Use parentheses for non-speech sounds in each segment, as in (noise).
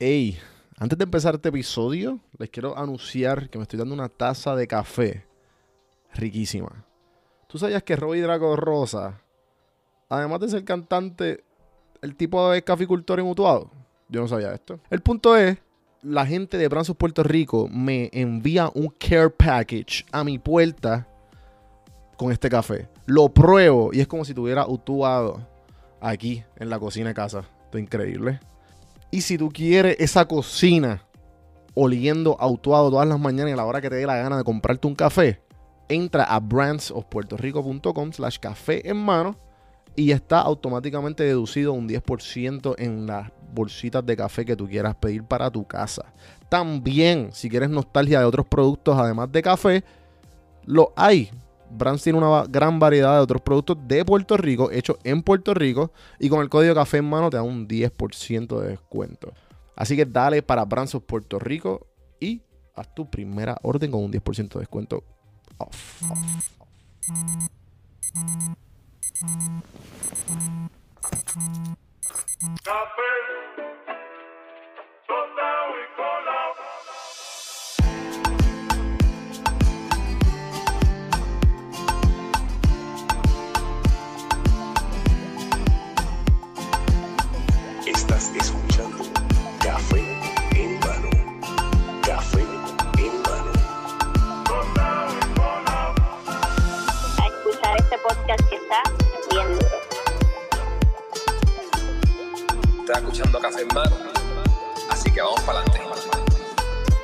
Hey, antes de empezar este episodio, les quiero anunciar que me estoy dando una taza de café riquísima. ¿Tú sabías que Robbie Draco Rosa, además de ser cantante, el tipo de caficultor en Utuado? Yo no sabía esto. El punto es, la gente de Branzos Puerto Rico me envía un care package a mi puerta con este café. Lo pruebo y es como si tuviera Utuado aquí en la cocina de casa. Esto es increíble. Y si tú quieres esa cocina oliendo autuado todas las mañanas y a la hora que te dé la gana de comprarte un café, entra a brandsofpuertorico.com slash café en mano y está automáticamente deducido un 10% en las bolsitas de café que tú quieras pedir para tu casa. También, si quieres nostalgia de otros productos además de café, lo hay. Brands tiene una gran variedad de otros productos de Puerto Rico, hechos en Puerto Rico, y con el código café en mano te da un 10% de descuento. Así que dale para Brands Puerto Rico y haz tu primera orden con un 10% de descuento off. Y colado. Podcast que está bien duro. Estás escuchando Café en Mano. Así que vamos para adelante.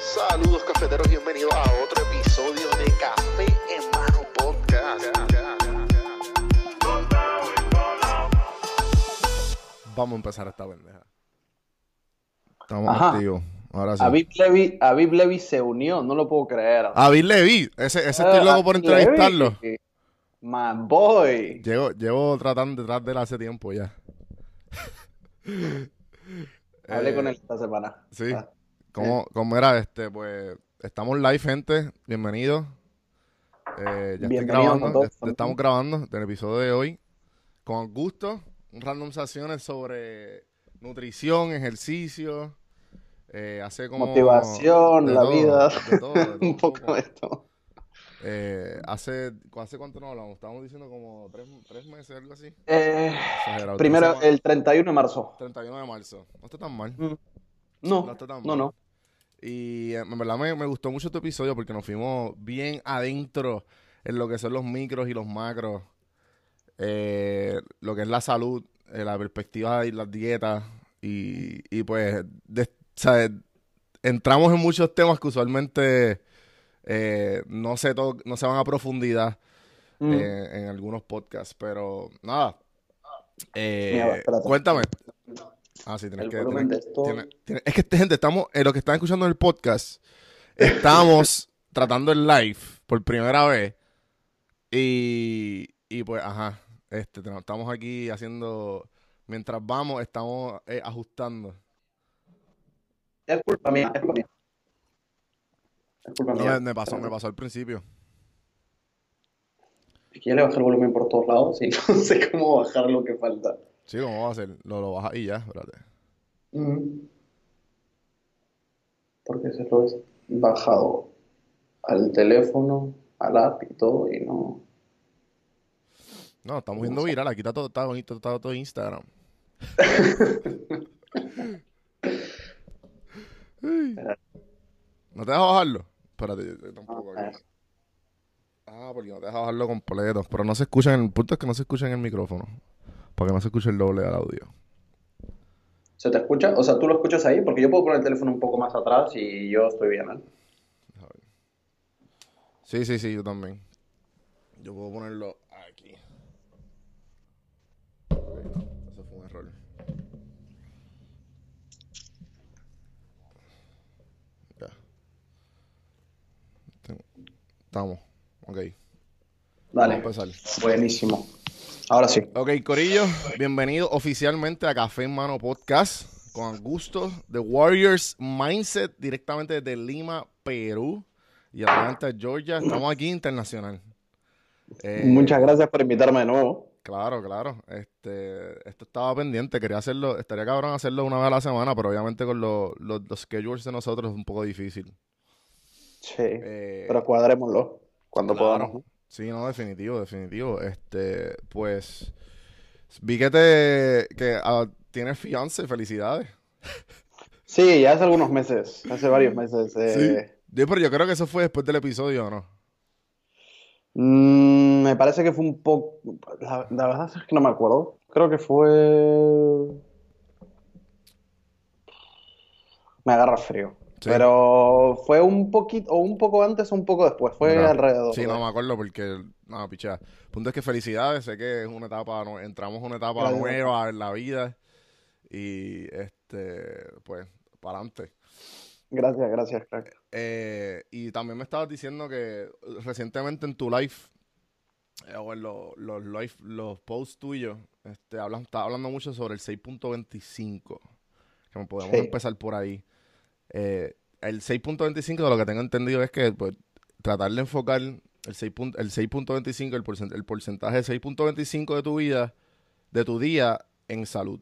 Saludos cafeteros, bienvenidos a otro episodio de Café en Mano Podcast. Vamos a empezar esta pendeja. Estamos Ajá. activos. Ahora sí. Aviv Levy, Aviv Levy se unió, no lo puedo creer. Avid Levi, ese, ese estoy Eh, loco por Aviv entrevistarlo. Levy, My boy. Llevo, llevo tratando detrás de él hace tiempo ya. (laughs) Hablé Eh, con él esta semana. Sí. Ah, ¿Cómo, cómo era este? Pues estamos live, gente. Bienvenidos. Eh, ya estoy grabando. est- Estamos grabando del episodio de hoy. Con gusto. Un randomizaciones sobre nutrición, ejercicio. eh, hace como. Motivación, la todo, vida. de todo, de (laughs) todo Un poco de esto. Eh, hace, ¿Hace cuánto no hablamos? Estábamos diciendo como tres, tres meses, algo así. Eh, primero, el 31 de marzo. 31 de marzo. No está tan mal. Mm. No No, está tan no, mal. no. Y eh, en verdad me, me gustó mucho este episodio porque nos fuimos bien adentro en lo que son los micros y los macros, eh, lo que es la salud, eh, la perspectiva y las dietas. Y, y pues, de- entramos en muchos temas que usualmente eh, no, se to- no se van a profundidad Mm. eh, en algunos podcasts. Pero nada. Eh, Mira, cuéntame. Ah, sí, tienes El que. tienes- esto. es que, gente, estamos, en lo que están escuchando en el podcast, (laughs) estamos tratando el live por primera vez. Y, y pues, ajá, este, te- estamos aquí haciendo, mientras vamos, estamos ajustando. Es culpa mía, es culpa mía. Es culpa No, mía. me, pasó, me pasó al principio. Es que ya le bajé el volumen por todos lados y (laughs) no sé cómo bajar lo que falta. Sí, ¿cómo va a hacer? Lo, lo bajas y ya, espérate. Mm. Porque se lo he bajado al teléfono, al app y todo, y no. No, estamos viendo viral, aquí está todo, está bonito, está todo Instagram. (laughs) ¿No te dejas bajarlo? Espérate, yo- tampoco Ah, aquí. Ah, porque no te dejas bajarlo completo. Pero no se escucha en el punto es que no se escucha en el micrófono. Para que no se escuche el doble del audio. ¿Se te escucha? O sea, tú lo escuchas ahí, porque yo puedo poner el teléfono un poco más atrás y yo estoy bien, ¿eh? Sí, sí, sí, yo también. Yo puedo ponerlo aquí. Ok, no, eso fue un error. Ya. Tengo- Estamos. Ok. Dale. Vamos a empezar. Buenísimo. Ahora sí. Ok, Corillo, bienvenido oficialmente a Café en Mano Podcast con Augusto de Warriors Mindset directamente desde Lima, Perú y Atlanta, Georgia. Estamos aquí internacional. Eh, Muchas gracias por invitarme de nuevo. Claro, claro. Este, esto estaba pendiente, quería hacerlo, estaría cabrón hacerlo una vez a la semana, pero obviamente con los, los, los schedules de nosotros es un poco difícil. Sí, Eh, pero cuadrémoslo cuando claro. podamos. Sí, no, definitivo, definitivo. Este, pues, vi que te, que ah, tienes fiance, felicidades. Sí, ya hace algunos meses, hace varios meses. eh, Sí, pero yo creo que eso fue después del episodio, ¿o no? mm, me parece que fue un poco. La, la verdad es que no me acuerdo. Creo que fue. Me agarra frío. Sí. Pero fue un poquito, o un poco antes o un poco después. Fue Mira, alrededor. Sí, de- no me acuerdo porque, no, picha. Punto es que felicidades, sé que es una etapa, no- entramos en una etapa nueva en la vida y, este, pues, para adelante. Gracias, gracias, crack. Eh, y también me estabas diciendo que recientemente en tu live, eh, o en lo- los live, los posts tuyos, este, hablas, estás hablando mucho sobre el 6.25, que podemos Sí. empezar por ahí. Eh, el 6.25, de lo que tengo entendido, es que pues, tratar de enfocar el 6. pun- el 6.25, el, porcent- el porcentaje de 6.25 de tu vida, de tu día en salud.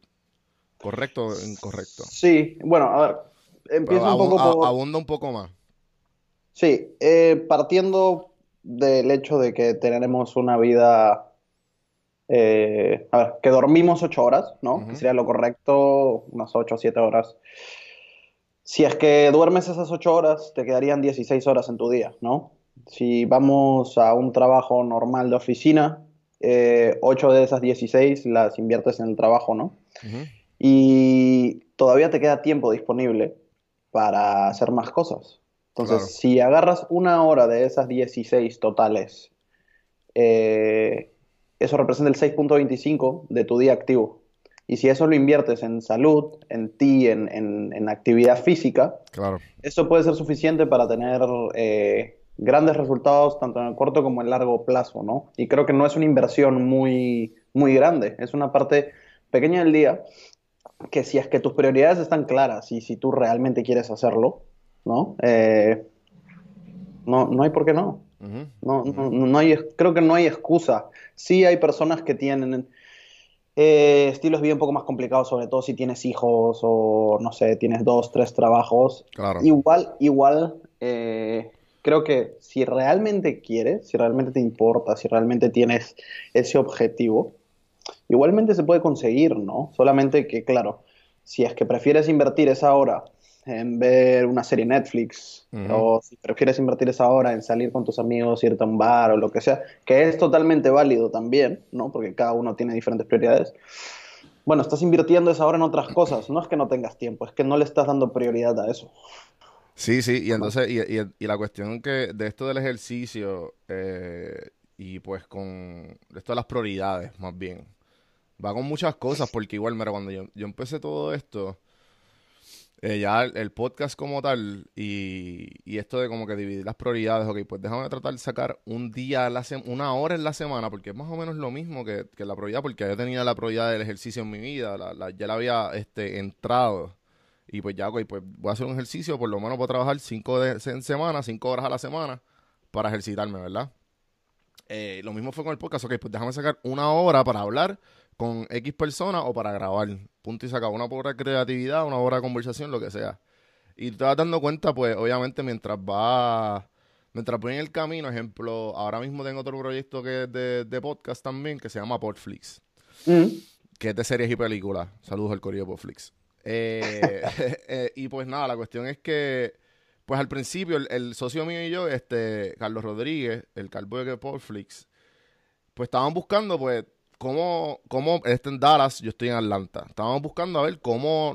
¿Correcto o incorrecto? Sí, bueno, a ver. Empiezo Pero un poco por. abunda un poco más. Sí, eh, partiendo del hecho de que tenemos una vida, eh, a ver, que dormimos ocho horas, ¿no? Que sería lo correcto, unas ocho o siete horas. Si es que duermes esas ocho horas, te quedarían 16 horas en tu día, ¿no? Si vamos a un trabajo normal de oficina, eh, ocho de esas 16 las inviertes en el trabajo, ¿no? Y todavía te queda tiempo disponible para hacer más cosas. Entonces, Claro. si agarras una hora de esas 16 totales, eh, eso representa el 6.25 de tu día activo. Y si eso lo inviertes en salud, en ti, en, en- en actividad física, Claro. eso puede ser suficiente para tener eh, grandes resultados tanto en el corto como en el largo plazo, ¿no? Y creo que no es una inversión muy, muy grande, es una parte pequeña del día que si es que tus prioridades están claras y si tú realmente quieres hacerlo, ¿no? Eh, no, no hay por qué no. Ujú. No, no, no hay, creo que no hay excusa. Sí hay personas que tienen eh, estilos de vida un poco más complicados, sobre todo si tienes hijos o, no sé, tienes dos, tres trabajos. Claro. Igual, igual, eh, creo que si realmente quieres, si realmente te importa, si realmente tienes ese objetivo, igualmente se puede conseguir, ¿no? Solamente que, claro, si es que prefieres invertir esa hora en ver una serie Netflix, o si prefieres invertir esa hora en salir con tus amigos, irte a un bar o lo que sea, que es totalmente válido también, ¿no? Porque cada uno tiene diferentes prioridades. Bueno, estás invirtiendo esa hora en otras cosas. No es que no tengas tiempo, es que no le estás dando prioridad a eso. Sí, sí, y entonces, y, y- y la cuestión que de esto del ejercicio, eh, y pues con esto de las prioridades, más bien, va con muchas cosas, porque igual, mira, cuando yo, yo empecé todo esto, eh, ya el, podcast como tal, y, y esto de como que dividir las prioridades, ok, pues déjame tratar de sacar un día, a la una hora en la semana, porque es más o menos lo mismo que, que la prioridad, porque yo tenía la prioridad del ejercicio en mi vida, la, la- ya la había este, entrado. Y pues ya, ok, pues voy a hacer un ejercicio, por lo menos voy a trabajar cinco de, en semana, cinco horas a la semana para ejercitarme, ¿verdad? Eh, lo mismo fue con el podcast, ok, pues déjame sacar una hora para hablar con X persona o para grabar. Punto y sacar una de creatividad, una hora de conversación, lo que sea. Y te vas dando cuenta, pues, obviamente, mientras va, mientras voy en el camino, ejemplo, ahora mismo tengo otro proyecto que es de, de podcast también, que se llama Podflix Mm. que es de series y películas. Saludos al Corillo de. Eh, (laughs) (laughs) eh, y pues nada, la cuestión es que, pues al principio, el, el socio mío y yo, este, Carlos Rodríguez, el calvo de Netflix, pues estaban buscando, pues, cómo, cómo, este en Dallas, yo estoy en Atlanta, estábamos buscando a ver cómo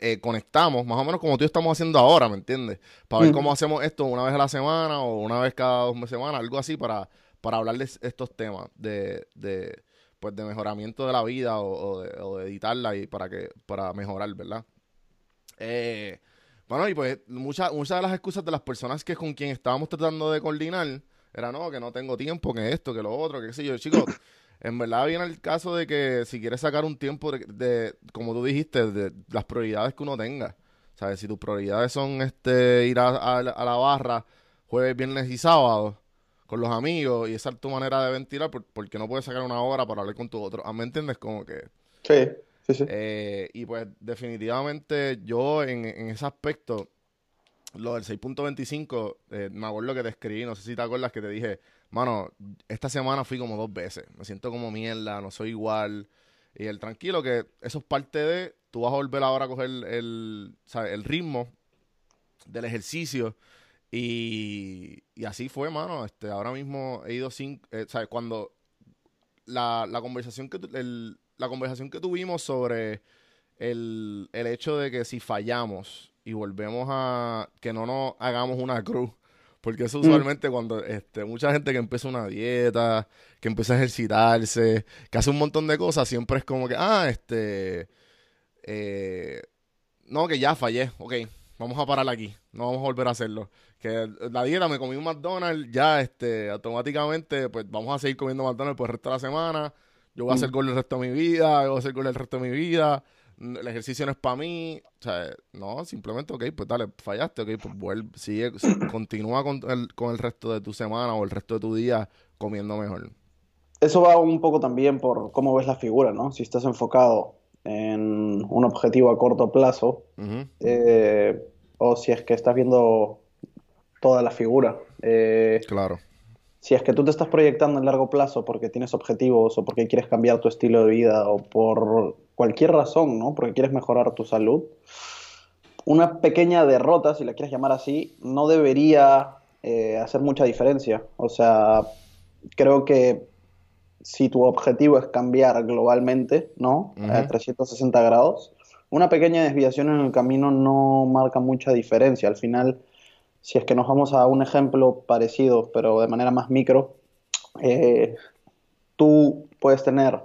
eh, conectamos, más o menos como tú y yo estamos haciendo ahora, ¿me entiendes? Para ver cómo hacemos esto una vez a la semana o una vez cada dos semanas, algo así para, para hablar de estos temas de, de, pues de mejoramiento de la vida o, o de, o de editarla y para que para mejorar, ¿verdad? Eh, bueno, y pues muchas muchas de las excusas de las personas que con quien estábamos tratando de coordinar era no, que no tengo tiempo, que esto, que lo otro, que qué sé yo, chicos. En verdad viene el caso de que si quieres sacar un tiempo de, de- como tú dijiste, de las prioridades que uno tenga. ¿Sabes? Si tus prioridades son este ir a, a la- a la barra jueves, viernes y sábado, con los amigos y esa es tu manera de ventilar, por- porque no puedes sacar una hora para hablar con tu otro. Ah, ¿Me entiendes? Como que... Sí, sí, sí. Eh, y pues definitivamente yo en, en ese aspecto, lo del 6.25, eh, me acuerdo que te escribí, no sé si te acuerdas que te dije, mano, esta semana fui como dos veces, me siento como mierda, no soy igual. Y el tranquilo que eso es parte de, tú vas a volver ahora a coger el, ¿sabes? el ritmo del ejercicio. Y, y así fue, mano. Este, ahora mismo he ido sin, eh, ¿sabes? Cuando la, la conversación que el- la conversación que tuvimos sobre el, el hecho de que si fallamos y volvemos a que no nos hagamos una cruz, porque eso usualmente cuando este, mucha gente que empieza una dieta, que empieza a ejercitarse, que hace un montón de cosas, siempre es como que, ah, este, eh, no, que ya fallé, ok, vamos a parar aquí, no vamos a volver a hacerlo. Que la dieta me comí un McDonald's, ya este, automáticamente, pues vamos a seguir comiendo McDonald's por el resto de la semana. Yo voy a hacer gol el resto de mi vida, yo voy a hacer gol el resto de mi vida. El ejercicio no es para mí. O sea, no, simplemente, ok, pues dale, fallaste, ok, pues vuelve, sigue, (clears throat) continúa con el, con el resto de tu semana o el resto de tu día comiendo mejor. Eso va un poco también por cómo ves la figura, ¿no? Si estás enfocado en un objetivo a corto plazo, eh, o si es que estás viendo toda la figura. Eh, Claro. si es que tú te estás proyectando en largo plazo porque tienes objetivos o porque quieres cambiar tu estilo de vida o por cualquier razón, ¿no? Porque quieres mejorar tu salud, una pequeña derrota, si la quieres llamar así, no debería eh, hacer mucha diferencia. O sea, creo que si tu objetivo es cambiar globalmente, ¿no? A Ujú. 360 grados, una pequeña desviación en el camino no marca mucha diferencia. Al final, si es que nos vamos a un ejemplo parecido, pero de manera más micro, eh, tú puedes tener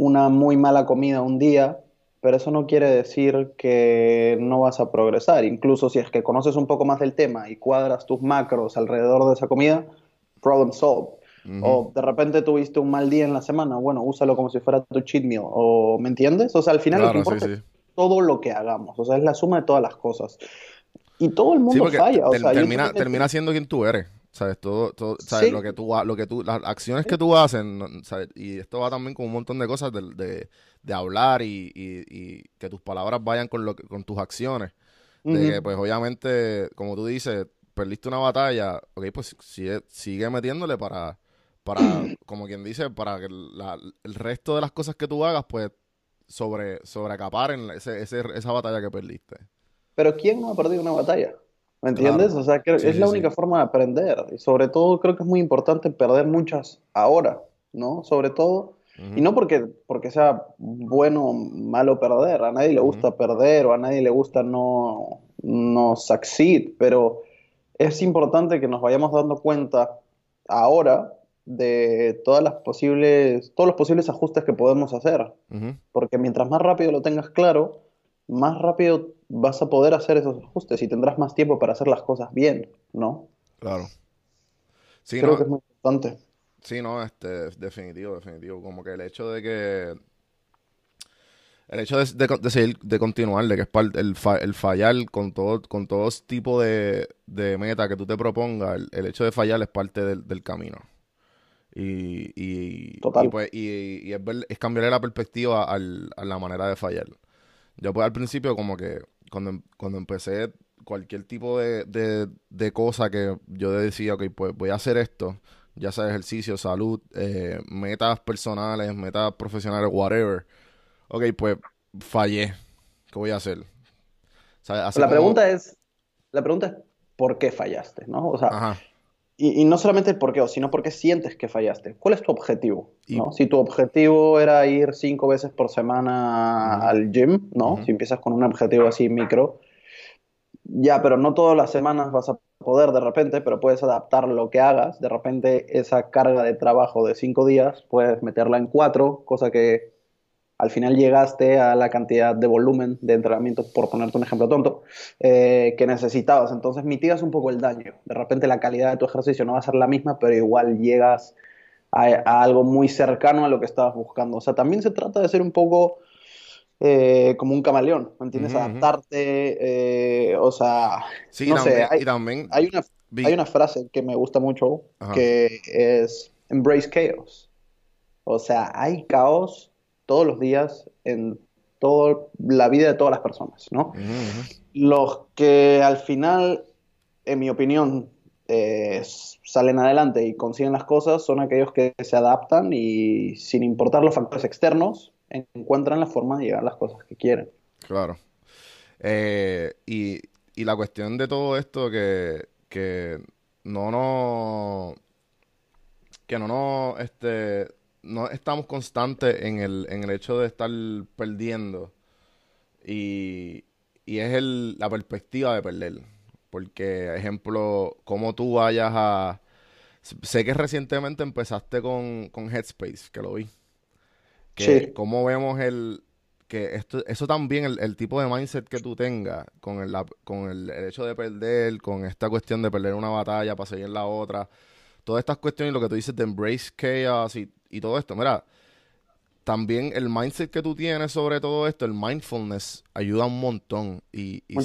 una muy mala comida un día, pero eso no quiere decir que no vas a progresar. Incluso si es que conoces un poco más del tema y cuadras tus macros alrededor de esa comida, problem solved. O de repente tuviste un mal día en la semana, bueno, úsalo como si fuera tu cheat meal. O, ¿me entiendes? O sea, al final lo que Claro, sí, sí. todo lo que hagamos. O sea, es la suma de todas las cosas. Y todo el mundo Sí, falla. O sea, termina, termina siendo quien tú eres. ¿Sabes? Todo, todo, ¿sabes? Sí. Lo que tú, lo que tú, las acciones que tú haces. Y esto va también con un montón de cosas de, de, de hablar y, y, y que tus palabras vayan con lo que, con tus acciones. De que, pues, obviamente, como tú dices, perdiste una batalla, ok, pues sigue, sigue metiéndole para, para, (clears throat) como quien dice, para que la- el resto de las cosas que tú hagas, pues, sobre, sobrecaparen ese, ese, esa batalla que perdiste. Pero ¿quién no ha perdido una batalla? ¿Me entiendes? Claro. O sea, creo- Sí, es sí, la sí. única forma de aprender. Y sobre todo creo que es muy importante perder muchas ahora, ¿no? Sobre todo, y no porque, porque sea bueno o malo perder, a nadie le gusta perder o a nadie le gusta no, no succeed, pero es importante que nos vayamos dando cuenta ahora de todas las posibles, todos los posibles ajustes que podemos hacer. Ujú. Porque mientras más rápido lo tengas claro, más rápido vas a poder hacer esos ajustes y tendrás más tiempo para hacer las cosas bien, ¿no? Claro. Sí, Creo no, que es muy importante. sí, no, este, definitivo, definitivo. Como que el hecho de que. El hecho de, de, de seguir, de continuar, de que es par- el, fa- el fallar con todo, con todo tipo de, de meta que tú te propongas, el, el hecho de fallar es parte del, del camino. Y, y, Total. y, pues, y, y es, ver- es cambiarle la perspectiva al- a la manera de fallar. Yo pues al principio como que cuando, em- cuando empecé cualquier tipo de, de, de cosa que yo decía, ok, pues voy a hacer esto, ya sea ejercicio, salud, eh, metas personales, metas profesionales, whatever. Ok, pues fallé. ¿Qué voy a hacer? O sea, hace La como- pregunta es, la pregunta es ¿por qué fallaste? ¿no? O sea, Ajá. Y, y no solamente el por qué, sino por qué sientes que fallaste. ¿Cuál es tu objetivo? Y- ¿no? Si tu objetivo era ir cinco veces por semana al gym, ¿no? Si empiezas con un objetivo así micro, ya, pero no todas las semanas vas a poder de repente, pero puedes adaptar lo que hagas. De repente esa carga de trabajo de cinco días puedes meterla en cuatro, cosa que al final llegaste a la cantidad de volumen de entrenamiento, por ponerte un ejemplo tonto, eh, que necesitabas. Entonces mitigas un poco el daño. De repente la calidad de tu ejercicio no va a ser la misma, pero igual llegas a, a algo muy cercano a lo que estabas buscando. O sea, también se trata de ser un poco eh, como un camaleón, ¿me entiendes? Adaptarte, eh, o sea, Sí, no sé, hay- y también hay una, Vi- hay una frase que me gusta mucho Ajá. que es embrace chaos. O sea, hay caos todos los días en toda la vida de todas las personas, ¿no? Los que al final, en mi opinión, eh, salen adelante y consiguen las cosas son aquellos que se adaptan y sin importar los factores externos, encuentran la forma de llegar a las cosas que quieren. Claro. Eh, y, y la cuestión de todo esto que, que no nos que no nos este no estamos constantes en el, en el hecho de estar perdiendo. Y, y es el, la perspectiva de perder. Porque ejemplo cómo tú vayas a sé que recientemente empezaste con, con Headspace que lo vi. Que Sí. cómo vemos el que esto eso también el, el tipo de mindset que tú tengas con el, la- con el, el hecho de perder con esta cuestión de perder una batalla para seguir en la otra todas estas cuestiones y lo que tú dices de embrace chaos y, y todo esto mira también el mindset que tú tienes sobre todo esto el mindfulness ayuda un montón. Y, y,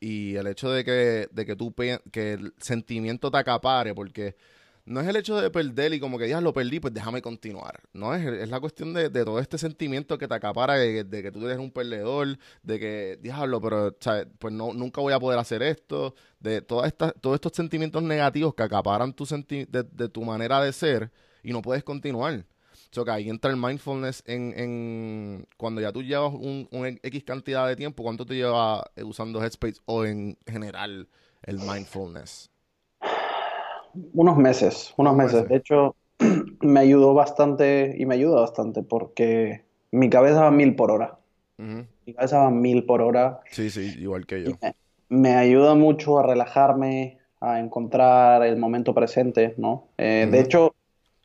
y- el hecho de que, de que tú que el sentimiento te acapare porque no es el hecho de perder y como que ya lo perdí, pues déjame continuar. No es, es la cuestión de, de todo este sentimiento que te acapara, de, que tú eres un perdedor, de que, diablo, pero. Pues no, nunca voy a poder hacer esto, de todas estas, todos estos sentimientos negativos que acaparan tu senti- de, tu manera de ser y no puedes continuar. So que ahí entra el mindfulness en, en cuando ya tú llevas un, un X cantidad de tiempo, ¿cuánto te llevas eh, usando Headspace o en general el mindfulness? Unos meses, unos meses. meses. De hecho, (clears throat) me ayudó bastante y me ayuda bastante porque mi cabeza va a mil por hora. Ujú. Mi cabeza va a mil por hora Sí, sí, igual que yo. me, me ayuda mucho a relajarme, a encontrar el momento presente, ¿no? Eh, de hecho,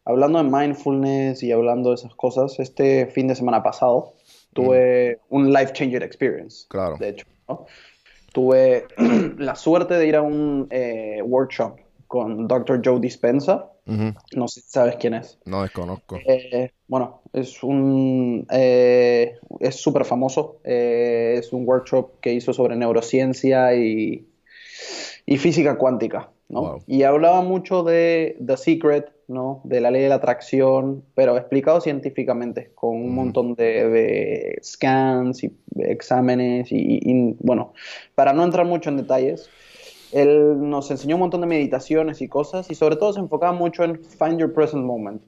hablando de mindfulness y hablando de esas cosas, este fin de semana pasado tuve un life-changing experience, Claro. de hecho, ¿no? Tuve (clears throat) la suerte de ir a un eh, workshop con Dr. Joe Dispenza. Ujú. No sé si sabes quién es. No desconozco. Eh, bueno, es un eh, es súper famoso. Eh, es un workshop que hizo sobre neurociencia y, y física cuántica, ¿no? Wow. Y hablaba mucho de The Secret, ¿no? De la ley de la atracción, pero explicado científicamente, con un montón de, de scans y exámenes y, y, bueno, para no entrar mucho en detalles. Él nos enseñó un montón de meditaciones y cosas y sobre todo se enfocaba mucho en find your present moment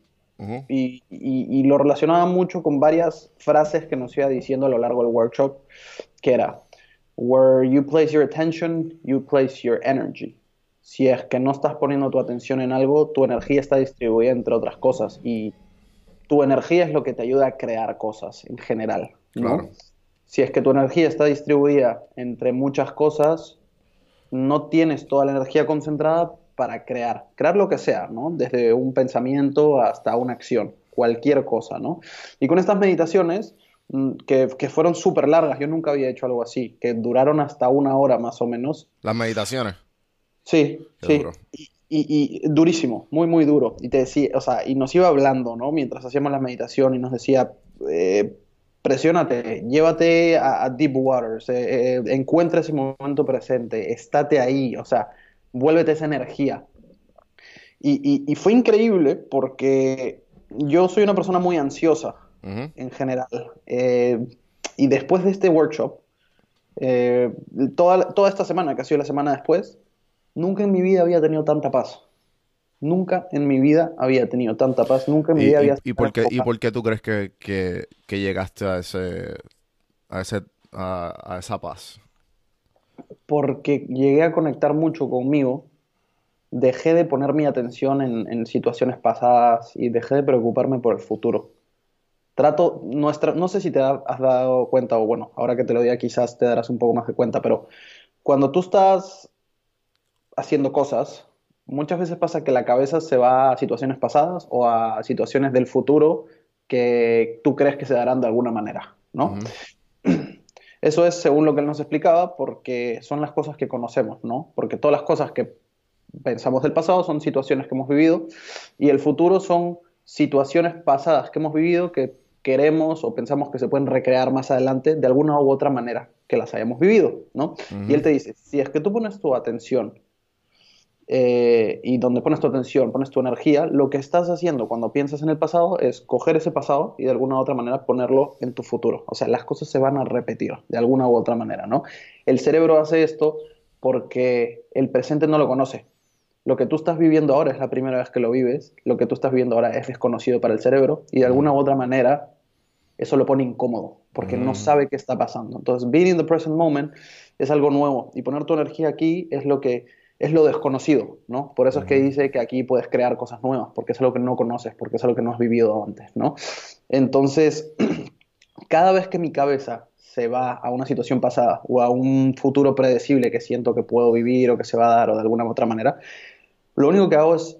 y, y- y lo relacionaba mucho con varias frases que nos iba diciendo a lo largo del workshop, que era, where you place your attention, you place your energy. Si es que no estás poniendo tu atención en algo, tu energía está distribuida entre otras cosas y tu energía es lo que te ayuda a crear cosas en general, ¿no? Claro. Si es que tu energía está distribuida entre muchas cosas, no tienes toda la energía concentrada para crear, crear lo que sea, ¿no? Desde un pensamiento hasta una acción, cualquier cosa, ¿no? Y con estas meditaciones, mm, que, que fueron súper largas, yo nunca había hecho algo así, que duraron hasta una hora más o menos. Las meditaciones. Sí, Qué sí. duro. Y, y- y durísimo, muy, muy duro. Y te decía, o sea, y nos iba hablando, ¿no? Mientras hacíamos la meditación y nos decía, eh, presiónate, llévate a, a deep waters, eh, eh, encuentra ese momento presente, estate ahí, o sea, vuélvete esa energía. Y, y- y fue increíble porque yo soy una persona muy ansiosa en general. Eh, y después de este workshop, toda, toda esta semana, que ha sido la semana después, nunca en mi vida había tenido tanta paz. Nunca en mi vida había tenido tanta paz. Nunca en mi ¿Y, vida y- había y estado por qué, ¿Y por qué tú crees que, que, que llegaste a ese a ese a, a esa paz? Porque llegué a conectar mucho conmigo. Dejé de poner mi atención en, en situaciones pasadas y dejé de preocuparme por el futuro. Trato, nuestra, no sé si te has dado cuenta, o bueno, ahora que te lo diga quizás te darás un poco más de cuenta, pero cuando tú estás haciendo cosas, muchas veces pasa que la cabeza se va a situaciones pasadas o a situaciones del futuro que tú crees que se darán de alguna manera, ¿no? (clears throat) Eso es según lo que él nos explicaba, porque son las cosas que conocemos, ¿no? Porque todas las cosas que pensamos del pasado son situaciones que hemos vivido y el futuro son situaciones pasadas que hemos vivido que queremos o pensamos que se pueden recrear más adelante de alguna u otra manera que las hayamos vivido, ¿no? Y él te dice, si es que tú pones tu atención eh, y donde pones tu atención, pones tu energía, lo que estás haciendo cuando piensas en el pasado es coger ese pasado y de alguna u otra manera ponerlo en tu futuro. O sea, las cosas se van a repetir de alguna u otra manera, ¿no? El cerebro hace esto porque el presente no lo conoce. Lo que tú estás viviendo ahora es la primera vez que lo vives, lo que tú estás viviendo ahora es desconocido para el cerebro y de alguna u otra manera eso lo pone incómodo porque no Mm. sabe qué está pasando. Entonces, being in the present moment es algo nuevo y poner tu energía aquí es lo que es lo desconocido, ¿no? Por eso es que dice que aquí puedes crear cosas nuevas, porque es algo que no conoces, porque es algo que no has vivido antes, ¿no? Entonces, (clears throat) cada vez que mi cabeza se va a una situación pasada o a un futuro predecible que siento que puedo vivir o que se va a dar o de alguna u otra manera, lo único que hago es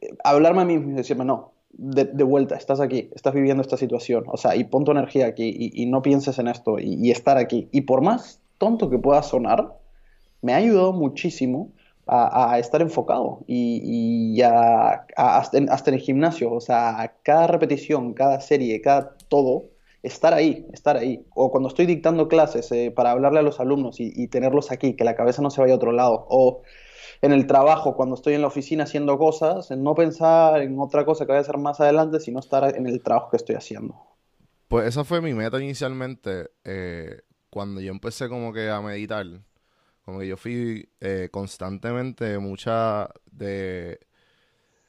eh, hablarme a mí mismo y decirme, no, de, de vuelta, estás aquí, estás viviendo esta situación, o sea, y pon tu energía aquí y, y no pienses en esto y, y estar aquí. Y por más tonto que pueda sonar, me ha ayudado muchísimo a, estar enfocado y, a- hasta, en, el gimnasio, o sea, cada repetición, cada serie, cada todo, estar ahí, estar ahí. O cuando estoy dictando clases eh, para hablarle a los alumnos y, y tenerlos aquí, que la cabeza no se vaya a otro lado. O en el trabajo, cuando estoy en la oficina haciendo cosas, en no pensar en otra cosa que voy a hacer más adelante, sino estar en el trabajo que estoy haciendo. Pues esa fue mi meta inicialmente, eh, cuando yo empecé como que a meditar, como que yo fui eh, constantemente mucha de...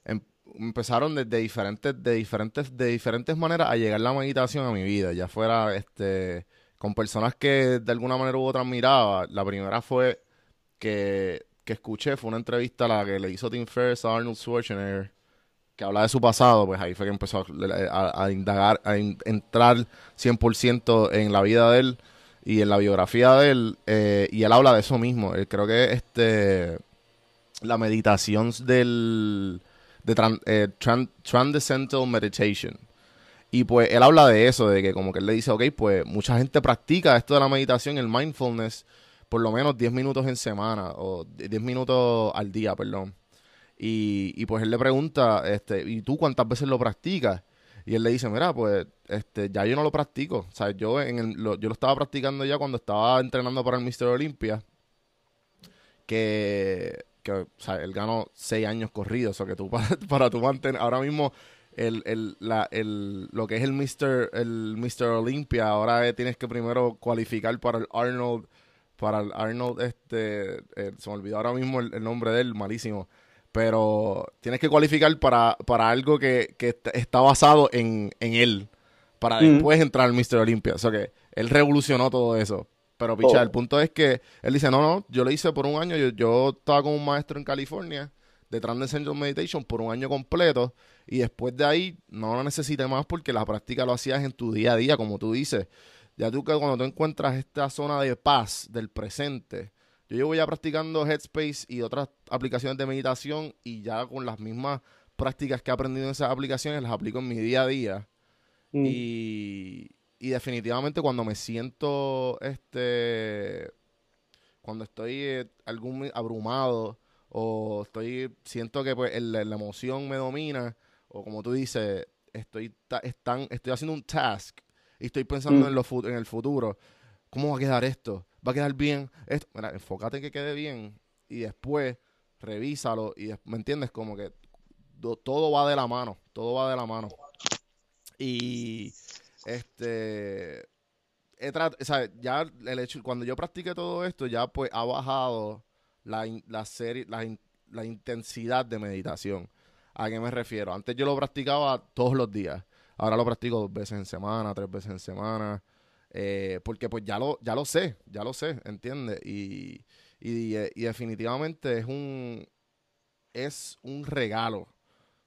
em- empezaron desde diferentes, de diferentes, de diferentes maneras a llegar la meditación a mi vida, ya fuera este, con personas que de alguna manera u otra admiraba. La primera fue que, que escuché, fue una entrevista a la que le hizo Tim Ferriss a Arnold Schwarzenegger, que habla de su pasado, pues ahí fue que empezó a, indagar, a in- entrar 100% en la vida de él y en la biografía de él, eh, y él habla de eso mismo. Él creo que este la meditación del de eh, tran- Transcendental Meditation. Y pues él habla de eso, de que como que él le dice, ok, pues mucha gente practica esto de la meditación, el mindfulness, por lo menos 10 minutos en semana, o 10 minutos al día, perdón. Y, y pues él le pregunta, este, ¿y tú cuántas veces lo practicas? Y él le dice, mira, pues este, ya yo no lo practico. O yo, en el- lo, yo lo estaba practicando ya cuando estaba entrenando para el Mr. Olympia, que, que o él ganó seis años corridos. O que tú (laughs) para, para tú mantener, ahora mismo el, el, la, el, lo que es el Mr. el Mr. Olympia, ahora tienes que primero cualificar para el Arnold, para el Arnold, este, eh, se me olvidó ahora mismo el nombre de él, malísimo. Pero tienes que cualificar para, para algo que, que est- está basado en, en él. Para Mm. después entrar al Mr. Olympia. O sea que él revolucionó todo eso. Pero, picha, Oh. el punto es que él dice, no, no, yo lo hice por un año. Yo, yo estaba con un maestro en California de Transcendental Meditation por un año completo. Y después de ahí no lo necesité más porque la práctica lo hacías en tu día a día, como tú dices. Ya tú que cuando tú encuentras esta zona de paz del presente, yo llevo ya practicando Headspace y otras aplicaciones de meditación y ya con las mismas prácticas que he aprendido en esas aplicaciones las aplico en mi día a día. Mm. Y, y definitivamente cuando me siento, este, cuando estoy eh, algún abrumado o estoy, siento que pues el- la emoción me domina o como tú dices, estoy, ta- están, estoy haciendo un task y estoy pensando Mm. en, lo en el futuro. ¿Cómo va a quedar esto? ¿Va a quedar bien? Esto? Mira, enfócate en que quede bien y después revísalo y ¿me entiendes? Como que do- todo va de la mano, todo va de la mano. Y este he ya el hecho cuando yo practiqué todo esto ya pues ha bajado la in- la serie la, la intensidad de meditación. ¿A qué me refiero? Antes yo lo practicaba todos los días. Ahora lo practico dos veces en semana, tres veces en semana. Eh, porque pues ya lo, ya lo sé, ya lo sé, ¿entiendes? Y, y, eh, y definitivamente es un, es un regalo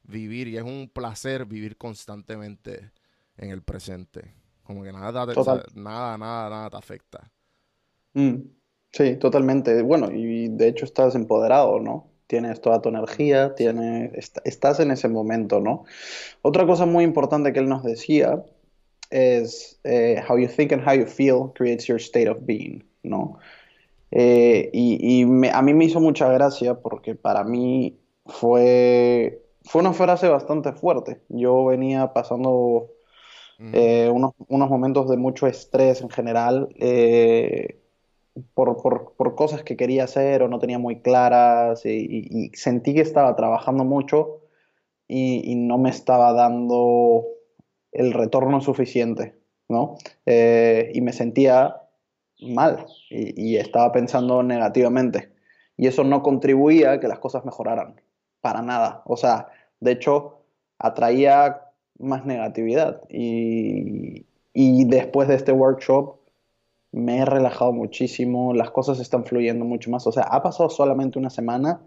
vivir y es un placer vivir constantemente en el presente. Como que nada, te- nada, nada, nada te afecta. Mm, Sí, totalmente. Bueno, y de hecho estás empoderado, ¿no? Tienes toda tu energía, tienes, est- estás en ese momento, ¿no? Otra cosa muy importante que él nos decía es eh, how you think and how you feel creates your state of being, ¿no? Eh, y y me- a mí me hizo mucha gracia porque para mí fue, fue una frase bastante fuerte. Yo venía pasando Ujú. eh, unos, unos momentos de mucho estrés en general. eh, por, por- por cosas que quería hacer o no tenía muy claras y, y- y sentí que estaba trabajando mucho y, y no me estaba dando el retorno suficiente, ¿no? Eh, y me sentía mal y, estaba pensando negativamente. Y eso no contribuía a que las cosas mejoraran, para nada. O sea, de hecho, atraía más negatividad. Y, y después de este workshop me he relajado muchísimo, las cosas están fluyendo mucho más. O sea, ha pasado solamente una semana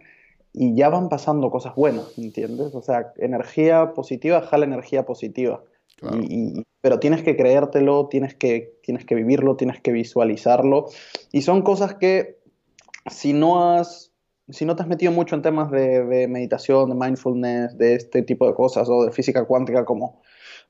y ya van pasando cosas buenas, ¿entiendes? O sea, energía positiva jala energía positiva. Claro. Y- y- pero tienes que creértelo, tienes que, tienes que vivirlo, tienes que visualizarlo. Y son cosas que si no has, si no te has metido mucho en temas de, de meditación, de mindfulness, de este tipo de cosas, o de física cuántica, como,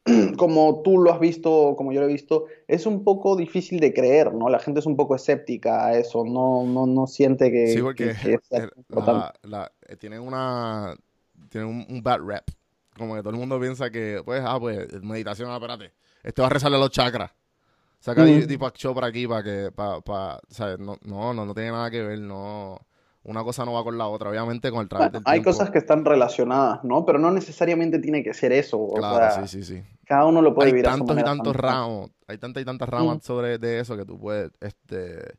(clears throat) como tú lo has visto, como yo lo he visto, es un poco difícil de creer, ¿no? La gente es un poco escéptica a eso, no, no, no siente que, Sí, porque que- que importante. la, la- eh, tienen una. Tienen un, un bad rap. Como que todo el mundo piensa que, pues, ah, pues, meditación, ah, espérate. Este va a rezarle a los chakras. Saca Mm. Deepak Chopra aquí para que, para, ¿sabes? No, no, no, no tiene nada que ver, no. Una cosa no va con la otra, obviamente con el través Bueno, hay tiempo. cosas que están relacionadas, ¿no? Pero no necesariamente tiene que ser eso. O Claro, sea, sí, sí, sí. cada uno lo puede hay vivir a su tantos y tantos también. ramos, hay tantas y tantas ramas Mm. sobre de eso que tú puedes, este,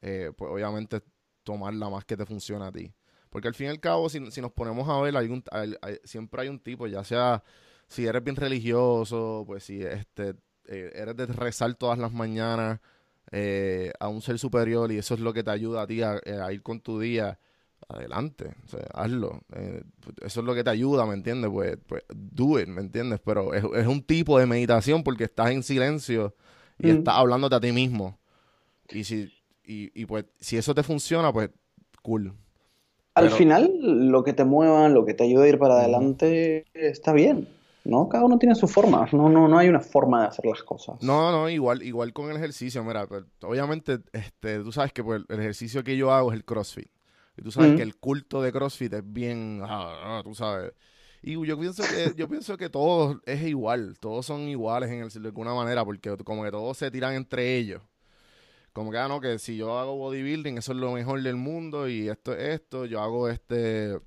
eh, pues obviamente tomar la más que te funciona a ti. Porque al fin y al cabo, si, si nos ponemos a ver, hay un- hay- hay- siempre hay un tipo, ya sea si eres bien religioso, pues si este, eh, eres de rezar todas las mañanas eh, a un ser superior y eso es lo que te ayuda a ti a, eh, a ir con tu día, adelante, o sea, hazlo. Eh, eso es lo que te ayuda, ¿me entiendes? Pues, pues do it, ¿me entiendes? Pero es, es un tipo de meditación porque estás en silencio y Mm. estás hablándote a ti mismo. Y si, y, y pues, si eso te funciona, pues, cool. Al Pero- final, lo que te mueva, lo que te ayude a ir para adelante, está bien, ¿no? Cada uno tiene su forma, no, no, no hay una forma de hacer las cosas. No, no, igual, igual con el ejercicio, mira, pues, obviamente, este, tú sabes que pues, el ejercicio que yo hago es el CrossFit. Y tú sabes que el culto de CrossFit es bien, ah, ah, tú sabes. Y yo pienso que, yo pienso que todos es igual, todos son iguales en el, de alguna manera, porque como que todos se tiran entre ellos. Como que, ah, no, que si yo hago bodybuilding, eso es lo mejor del mundo, y esto es esto, yo hago este,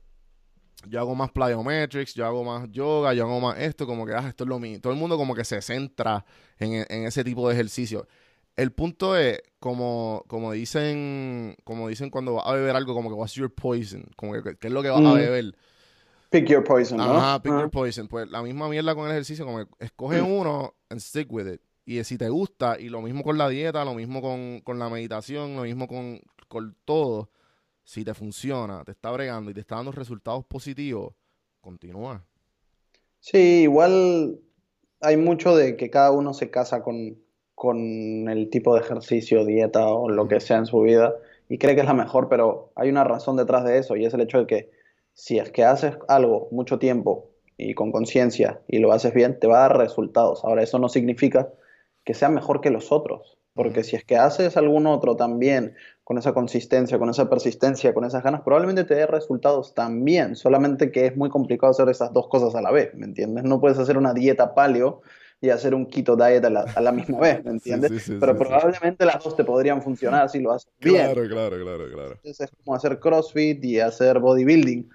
yo hago más plyometrics, yo hago más yoga, yo hago más esto, como que, ah, esto es lo mío. Todo el mundo como que se centra en, en ese tipo de ejercicio. El punto es, como, como dicen, como dicen cuando vas a beber algo, como que what's your poison, como que qué es lo que vas a Mm. beber. Pick your poison, ¿no? Ajá, pick Ah. your poison. Pues la misma mierda con el ejercicio, como que escoge uno and stick with it. Y si te gusta, y lo mismo con la dieta, lo mismo con, con la meditación, lo mismo con, con todo, si te funciona, te está bregando y te está dando resultados positivos, continúa. Sí, igual hay mucho de que cada uno se casa con, con el tipo de ejercicio, dieta o lo que sea en su vida y cree que es la mejor, pero hay una razón detrás de eso y es el hecho de que si es que haces algo mucho tiempo y con conciencia y lo haces bien, te va a dar resultados. Ahora, eso no significa que sea mejor que los otros, porque si es que haces algún otro también con esa consistencia, con esa persistencia, con esas ganas, probablemente te dé resultados también, solamente que es muy complicado hacer esas dos cosas a la vez, ¿me entiendes? No puedes hacer una dieta paleo y hacer un keto diet a la, a la misma vez, ¿me (laughs) entiendes? sí, sí, Pero sí, sí. probablemente las dos te podrían funcionar si lo haces bien. claro, claro, claro. Entonces es como hacer CrossFit y hacer bodybuilding.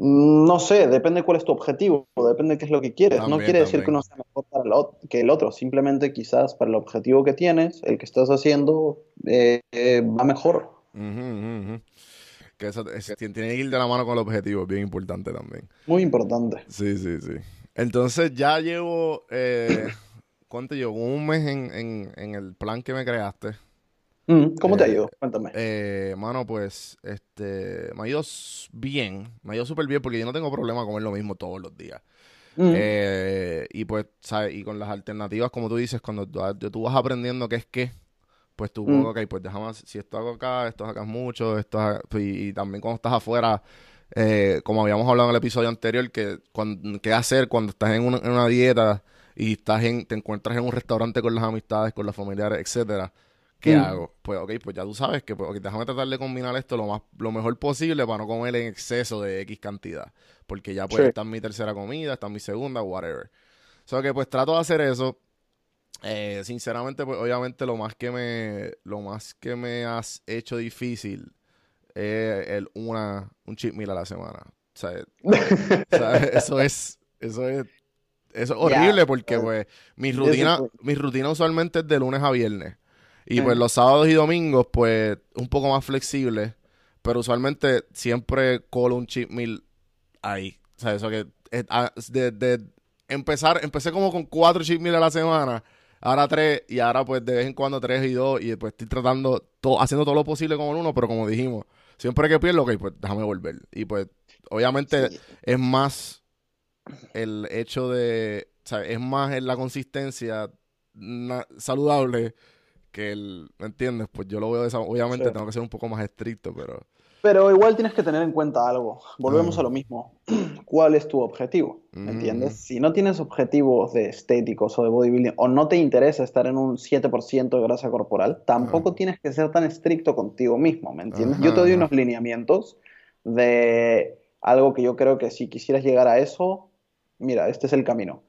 No sé, depende cuál es tu objetivo, depende qué es lo que quieres. no quiere decir también. que uno sea mejor para que el otro, simplemente quizás para el objetivo que tienes, el que estás haciendo, eh, eh, va mejor. Que eso es- tiene que ir de la mano con el objetivo, es bien importante también. Muy importante. Sí, sí, sí. Entonces ya llevo, eh, (coughs) ¿cuánto llevo? Un mes en, en, en el plan que me creaste. Mm, ¿Cómo te ha Eh, ido? Cuéntame. Eh, mano, pues, este, me ha ido bien, me ha ido súper bien porque yo no tengo problema comer lo mismo todos los días. Mm, Eh, y pues, ¿sabes? Y con las alternativas, como tú dices, cuando tú, tú vas aprendiendo qué es qué, pues tú, Mm. ok, pues déjame, si esto hago acá, esto acá es mucho, esto es- pues, y, y también cuando estás afuera, eh, como habíamos hablado en el episodio anterior, que cuando, qué hacer cuando estás en una, en una dieta y estás en, te encuentras en un restaurante con las amistades, con los familiares, etcétera. ¿Qué Mm. hago? Pues, ok, pues ya tú sabes que, pues, ok, déjame tratar de combinar esto lo más, lo mejor posible para no comer en exceso de X cantidad. Porque ya, pues, Sí. esta es mi tercera comida, esta es mi segunda, whatever. O sea que, pues, trato de hacer eso. Eh, sinceramente, pues obviamente lo más que me, lo más que me has hecho difícil es el una, un cheat meal a la semana. O sea, o sea, (laughs) eso es, eso es, eso es horrible porque pues mi rutina, mi rutina usualmente es de lunes a viernes. Y pues los sábados y domingos, pues, un poco más flexible. Pero usualmente siempre colo un cheat meal ahí. O sea, eso que eh, ah, de, de empezar, empecé como con cuatro cheat meal a la semana, ahora tres, y ahora pues de vez en cuando tres y dos, y después estoy tratando, todo, haciendo todo lo posible con el uno, pero como dijimos, siempre que pierdo, ok, pues déjame volver. Y pues, obviamente, Sí. es más el hecho de, o sea, es más en la consistencia na- saludable que el, ¿me entiendes? Pues yo lo veo de esa, obviamente Sí. tengo que ser un poco más estricto, pero... Pero igual tienes que tener en cuenta algo. Volvemos Ah. a lo mismo. (clears throat) ¿Cuál es tu objetivo? ¿Me entiendes? Mm. Si no tienes objetivos de estéticos o de bodybuilding, o no te interesa estar en un 7% de grasa corporal, tampoco Ajá. tienes que ser tan estricto contigo mismo, ¿me entiendes? Yo te doy Ajá. unos lineamientos de algo que yo creo que si quisieras llegar a eso, mira, este es el camino.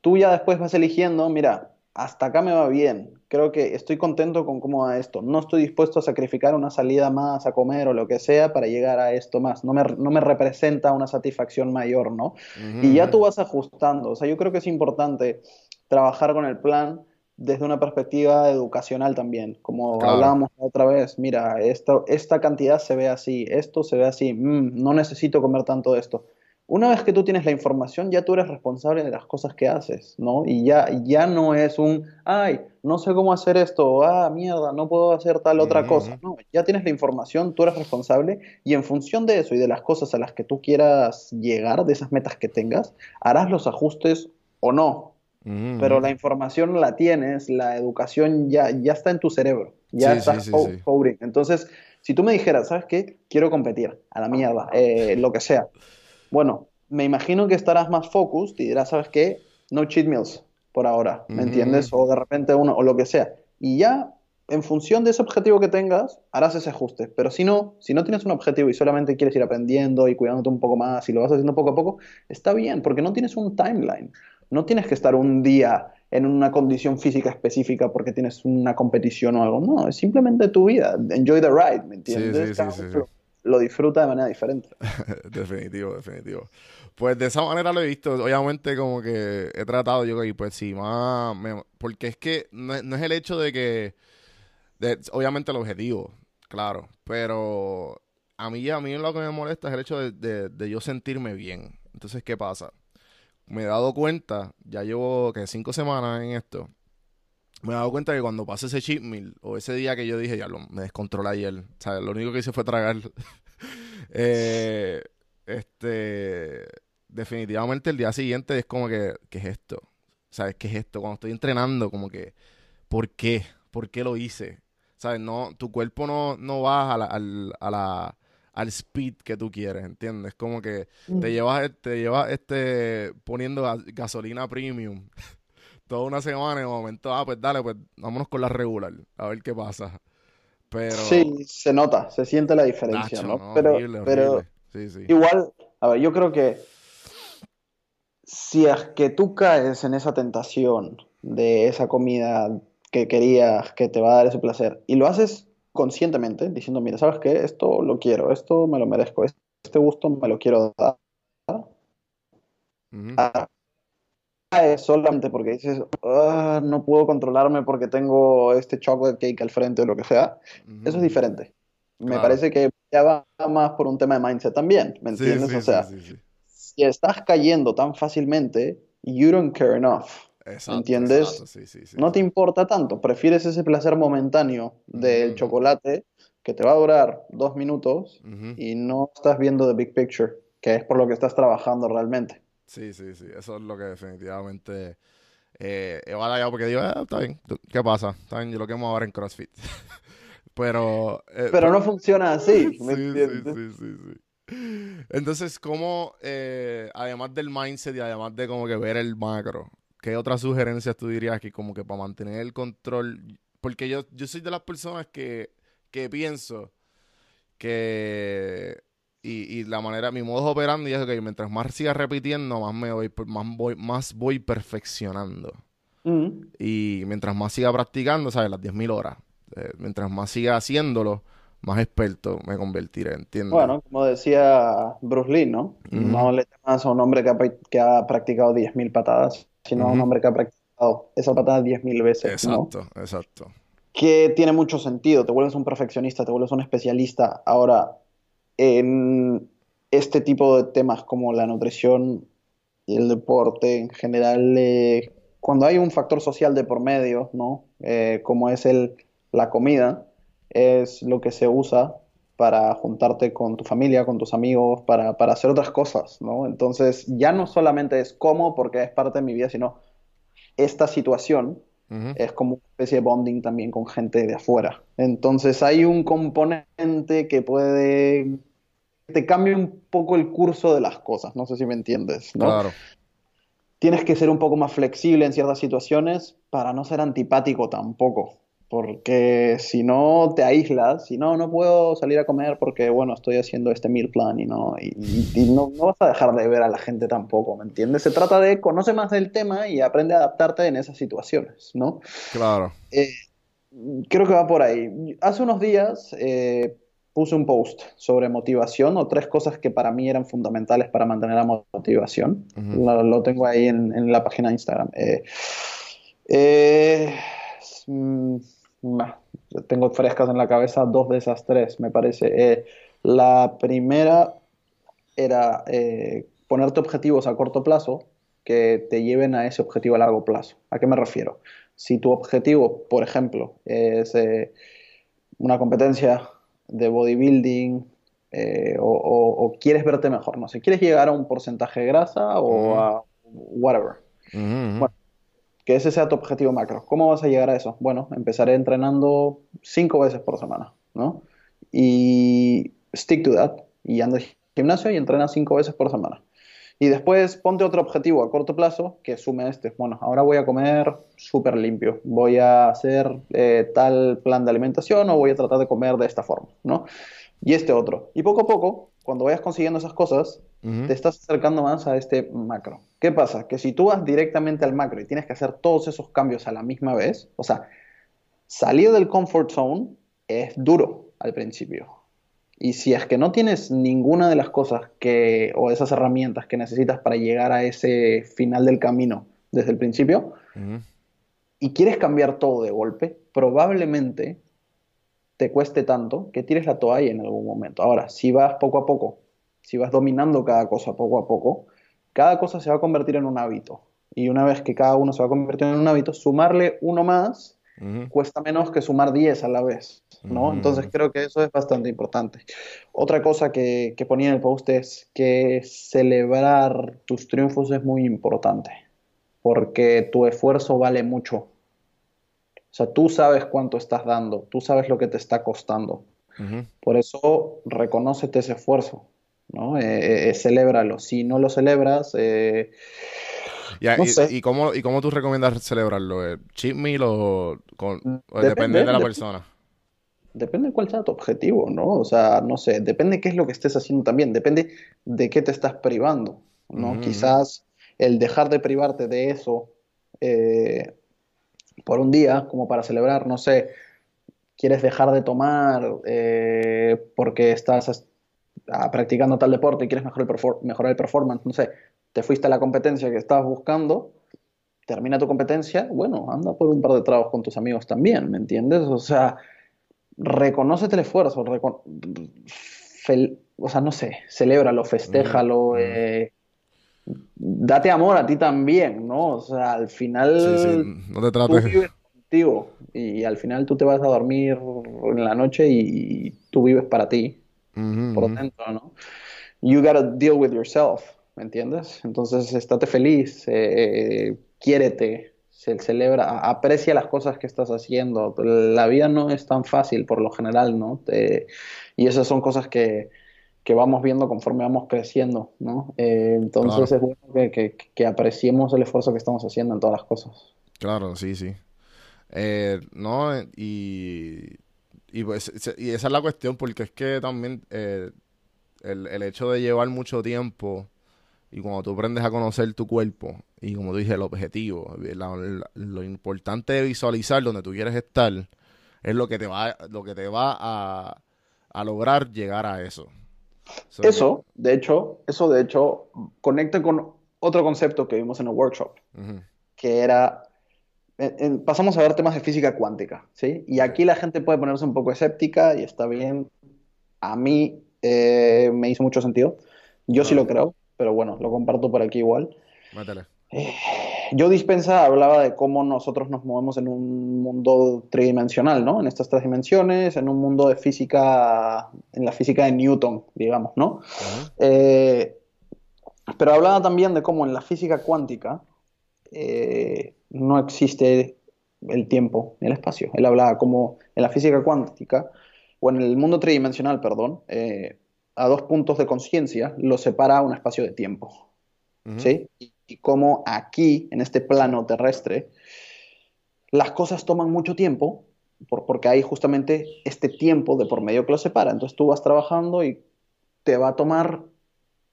Tú ya después vas eligiendo, mira, hasta acá me va bien, creo que estoy contento con cómo va esto, no estoy dispuesto a sacrificar una salida más a comer o lo que sea para llegar a esto más, no me, no me representa una satisfacción mayor, ¿no? Y ya tú vas ajustando, o sea, yo creo que es importante trabajar con el plan desde una perspectiva educacional también, como Claro. hablábamos otra vez, mira, esta, esta cantidad se ve así, esto se ve así, mm, no necesito comer tanto de esto. Una vez que tú tienes la información, ya tú eres responsable de las cosas que haces, ¿no? Y ya, ya no es un, ay, no sé cómo hacer esto, ah, mierda, no puedo hacer tal otra cosa. No, ya tienes la información, tú eres responsable y en función de eso y de las cosas a las que tú quieras llegar, de esas metas que tengas, harás los ajustes o no. Pero la información la tienes, la educación ya, ya está en tu cerebro, ya Sí, estás sí. Entonces, si tú me dijeras, ¿sabes qué? Quiero competir, a la mierda, eh, lo que sea. Bueno, me imagino que estarás más focused y dirás, ¿sabes qué? No cheat meals por ahora, ¿me entiendes? O de repente uno, o lo que sea. Y ya, en función de ese objetivo que tengas, harás ese ajuste. Pero si no, si no tienes un objetivo y solamente quieres ir aprendiendo y cuidándote un poco más y lo vas haciendo poco a poco, está bien, porque no tienes un timeline. No tienes que estar un día en una condición física específica porque tienes una competición o algo. No, es simplemente tu vida. Enjoy the ride, ¿me entiendes? sí, sí, sí. Lo, disfruta de manera diferente. (laughs) definitivo, definitivo. Pues de esa manera lo he visto. Obviamente, como que he tratado yo y pues sí, más. me- porque es que no, es- el hecho de que. obviamente el objetivo, claro. Pero a mí, a mí lo que me molesta es el hecho de, de- de yo sentirme bien. Entonces, ¿qué pasa? Me he dado cuenta, ya llevo que cinco semanas en esto. Me he dado cuenta que cuando pase ese cheat meal o ese día que yo dije, ya lo, me descontrolé ayer. O sea, lo único que hice fue tragar. (laughs) eh, este, definitivamente el día siguiente es como que, ¿qué es esto? ¿Sabes qué es esto? Cuando estoy entrenando, como que, ¿por qué? ¿Por qué lo hice? ¿Sabes? No, tu cuerpo no, no va a la- al, a la, al speed que tú quieres, ¿entiendes? Como que te llevas, te llevas este, poniendo gas- gasolina premium toda una semana y de momento, ah, pues dale, pues vámonos con la regular, a ver qué pasa. Pero, Sí, se nota, se siente la diferencia, Nacho, ¿no? no, Pero, horrible, pero horrible. Sí, sí. igual, a ver, yo creo que si es que tú caes en esa tentación de esa comida que querías, que te va a dar ese placer, y lo haces conscientemente, diciendo, mira, ¿sabes qué? Esto lo quiero, esto me lo merezco, este gusto me lo quiero dar. Ujú. Ah, caes solamente porque dices, "Ah, no puedo controlarme porque tengo este chocolate cake al frente o lo que sea, eso es diferente. Me parece que ya va más por un tema de mindset también, ¿me entiendes? sí, o sea, sí, sí, sí. si estás cayendo tan fácilmente, you don't care enough. Exacto, ¿entiendes? exacto, No te importa tanto, prefieres ese placer momentáneo del chocolate que te va a durar dos minutos y no estás viendo the big picture, que es por lo que estás trabajando realmente. Sí, sí, sí. Eso es lo que definitivamente eh, he batallado porque digo, ah, está bien, ¿qué pasa? Está bien, yo lo quemo ahora en CrossFit. (laughs) Pero... eh, Pero no funciona así, (laughs) Sí, ¿me sí, entiendes? sí, sí, sí. Entonces, ¿cómo, eh, además del mindset y además de como que ver el macro, qué otras sugerencias tú dirías que como que para mantener el control? Porque yo, yo soy de las personas que, que pienso que... Y, y la manera, mi modo operando y es que mientras más siga repitiendo, más me voy, más voy, más voy perfeccionando. Mm. Y mientras más siga practicando, ¿sabes? Las 10.000 horas. eh, mientras más siga haciéndolo, más experto me convertiré, ¿entiendes? Bueno, como decía Bruce Lee, ¿no? No le temas a un hombre que ha, que ha practicado 10.000 patadas, sino a un hombre que ha practicado esa patada 10.000 veces, ¿no? Exacto, exacto. que tiene mucho sentido. Te vuelves un perfeccionista, te vuelves un especialista. Ahora, en este tipo de temas como la nutrición y el deporte en general, eh, cuando hay un factor social de por medio, ¿no? Eh, como es el, la comida, es lo que se usa para juntarte con tu familia, con tus amigos, para, para hacer otras cosas, ¿no? Entonces, ya no solamente es cómo porque es parte de mi vida, sino esta situación Es como una especie de bonding también con gente de afuera. Entonces hay un componente que puede, te cambia un poco el curso de las cosas, no sé si me entiendes, ¿no? Claro. Tienes que ser un poco más flexible en ciertas situaciones para no ser antipático tampoco, porque si no te aíslas, si no, no puedo salir a comer porque, bueno, estoy haciendo este meal plan y no, y, y- y no, no vas a dejar de ver a la gente tampoco, ¿me entiendes? Se trata de conoce más del tema y aprende a adaptarte en esas situaciones, ¿no? Claro. Eh, creo que va por ahí. Hace unos días eh, puse un post sobre motivación o tres cosas que para mí eran fundamentales para mantener la motivación. Lo, lo tengo ahí en, en la página de Instagram. Eh, eh, mm, bah, tengo frescas en la cabeza dos de esas tres, me parece. Eh, la primera era eh, ponerte objetivos a corto plazo que te lleven a ese objetivo a largo plazo. ¿A qué me refiero? Si tu objetivo, por ejemplo, es eh, una competencia de bodybuilding eh, o, o- o quieres verte mejor, no sé, quieres llegar a un porcentaje de grasa o a whatever. Bueno. Que ese sea tu objetivo macro. ¿Cómo vas a llegar a eso? Bueno, empezaré entrenando cinco veces por semana, ¿no? Y stick to that. Y anda al gimnasio y entrena cinco veces por semana. Y después ponte otro objetivo a corto plazo que sume este. Bueno, ahora voy a comer súper limpio. Voy a hacer eh, tal plan de alimentación o voy a tratar de comer de esta forma, ¿no? Y este otro. Y poco a poco, cuando vayas consiguiendo esas cosas, te estás acercando más a este macro. ¿Qué pasa? Que si tú vas directamente al macro y tienes que hacer todos esos cambios a la misma vez, o sea, salir del comfort zone es duro al principio. Y si es que no tienes ninguna de las cosas que, o esas herramientas que necesitas para llegar a ese final del camino desde el principio, y quieres cambiar todo de golpe, probablemente te cueste tanto que tires la toalla en algún momento. Ahora, si vas poco a poco, si vas dominando cada cosa poco a poco, cada cosa se va a convertir en un hábito. Y una vez que cada uno se va a convertir en un hábito, sumarle uno más cuesta menos que sumar 10 a la vez, ¿no? Entonces creo que eso es bastante importante. Otra cosa que, que ponía en el post es que celebrar tus triunfos es muy importante, porque tu esfuerzo vale mucho. O sea, tú sabes cuánto estás dando, tú sabes lo que te está costando. Por eso, reconócete ese esfuerzo, ¿no? Eh, eh, celébralo. Si no lo celebras, eh, No y- sé. y cómo, ¿Y cómo tú recomiendas celebrarlo? ¿Eh, ¿Cheat meal o, con, o Depende, depende de la depende. persona? Depende de cuál sea tu objetivo, ¿no? O sea, no sé, depende qué es lo que estés haciendo también, depende de qué te estás privando, ¿no? Ujú. Quizás el dejar de privarte de eso eh, por un día, como para celebrar, no sé, quieres dejar de tomar eh, porque estás ah, practicando tal deporte y quieres mejorar el, mejorar el performance, no sé, te fuiste a la competencia que estabas buscando, termina tu competencia, bueno, anda por un par de tragos con tus amigos también, ¿me entiendes? O sea, reconócete el esfuerzo, recon- o sea, no sé, celébralo, festéjalo, Mm, mm. eh, date amor a ti también, ¿no? O sea, al final Sí, sí, no te tú trates. vives contigo y al final tú te vas a dormir en la noche y tú vives para ti, por dentro, ¿no? You gotta deal with yourself, ¿me entiendes? Entonces, estate feliz, eh, quiérete, se celebra, aprecia las cosas que estás haciendo. La vida no es tan fácil por lo general, ¿no? Te- y esas son cosas que, que vamos viendo conforme vamos creciendo, ¿no? Eh, entonces Claro. es bueno que, que- que apreciemos el esfuerzo que estamos haciendo en todas las cosas. Claro, sí, sí. Eh, no, y, y, pues, y esa es la cuestión, porque es que también eh, el, el hecho de llevar mucho tiempo Y cuando tú aprendes a conocer tu cuerpo y como tú dices, el objetivo, la- la- lo importante de visualizar donde tú quieres estar, es lo que te va, lo que te va a, a lograr llegar a eso. So, Eso, de hecho, eso de hecho conecta con otro concepto que vimos en el workshop, que era, en- en- pasamos a ver temas de física cuántica, ¿sí? Y aquí la gente puede ponerse un poco escéptica y está bien. A mí eh, me hizo mucho sentido. Yo sí lo creo, pero bueno, lo comparto por aquí igual. métele. Joe Dispensa hablaba de cómo nosotros nos movemos en un mundo tridimensional, ¿no? En estas tres dimensiones, en un mundo de física, en la física de Newton, digamos, ¿no? Eh, pero hablaba también de cómo en la física cuántica eh, no existe el tiempo ni el espacio. Él hablaba como en la física cuántica, o en el mundo tridimensional, perdón, eh, a dos puntos de conciencia los separa un espacio de tiempo. ¿sí? Y, cómo aquí, en este plano terrestre, las cosas toman mucho tiempo, por- porque hay justamente este tiempo de por medio que los separa. Entonces tú vas trabajando y te va a tomar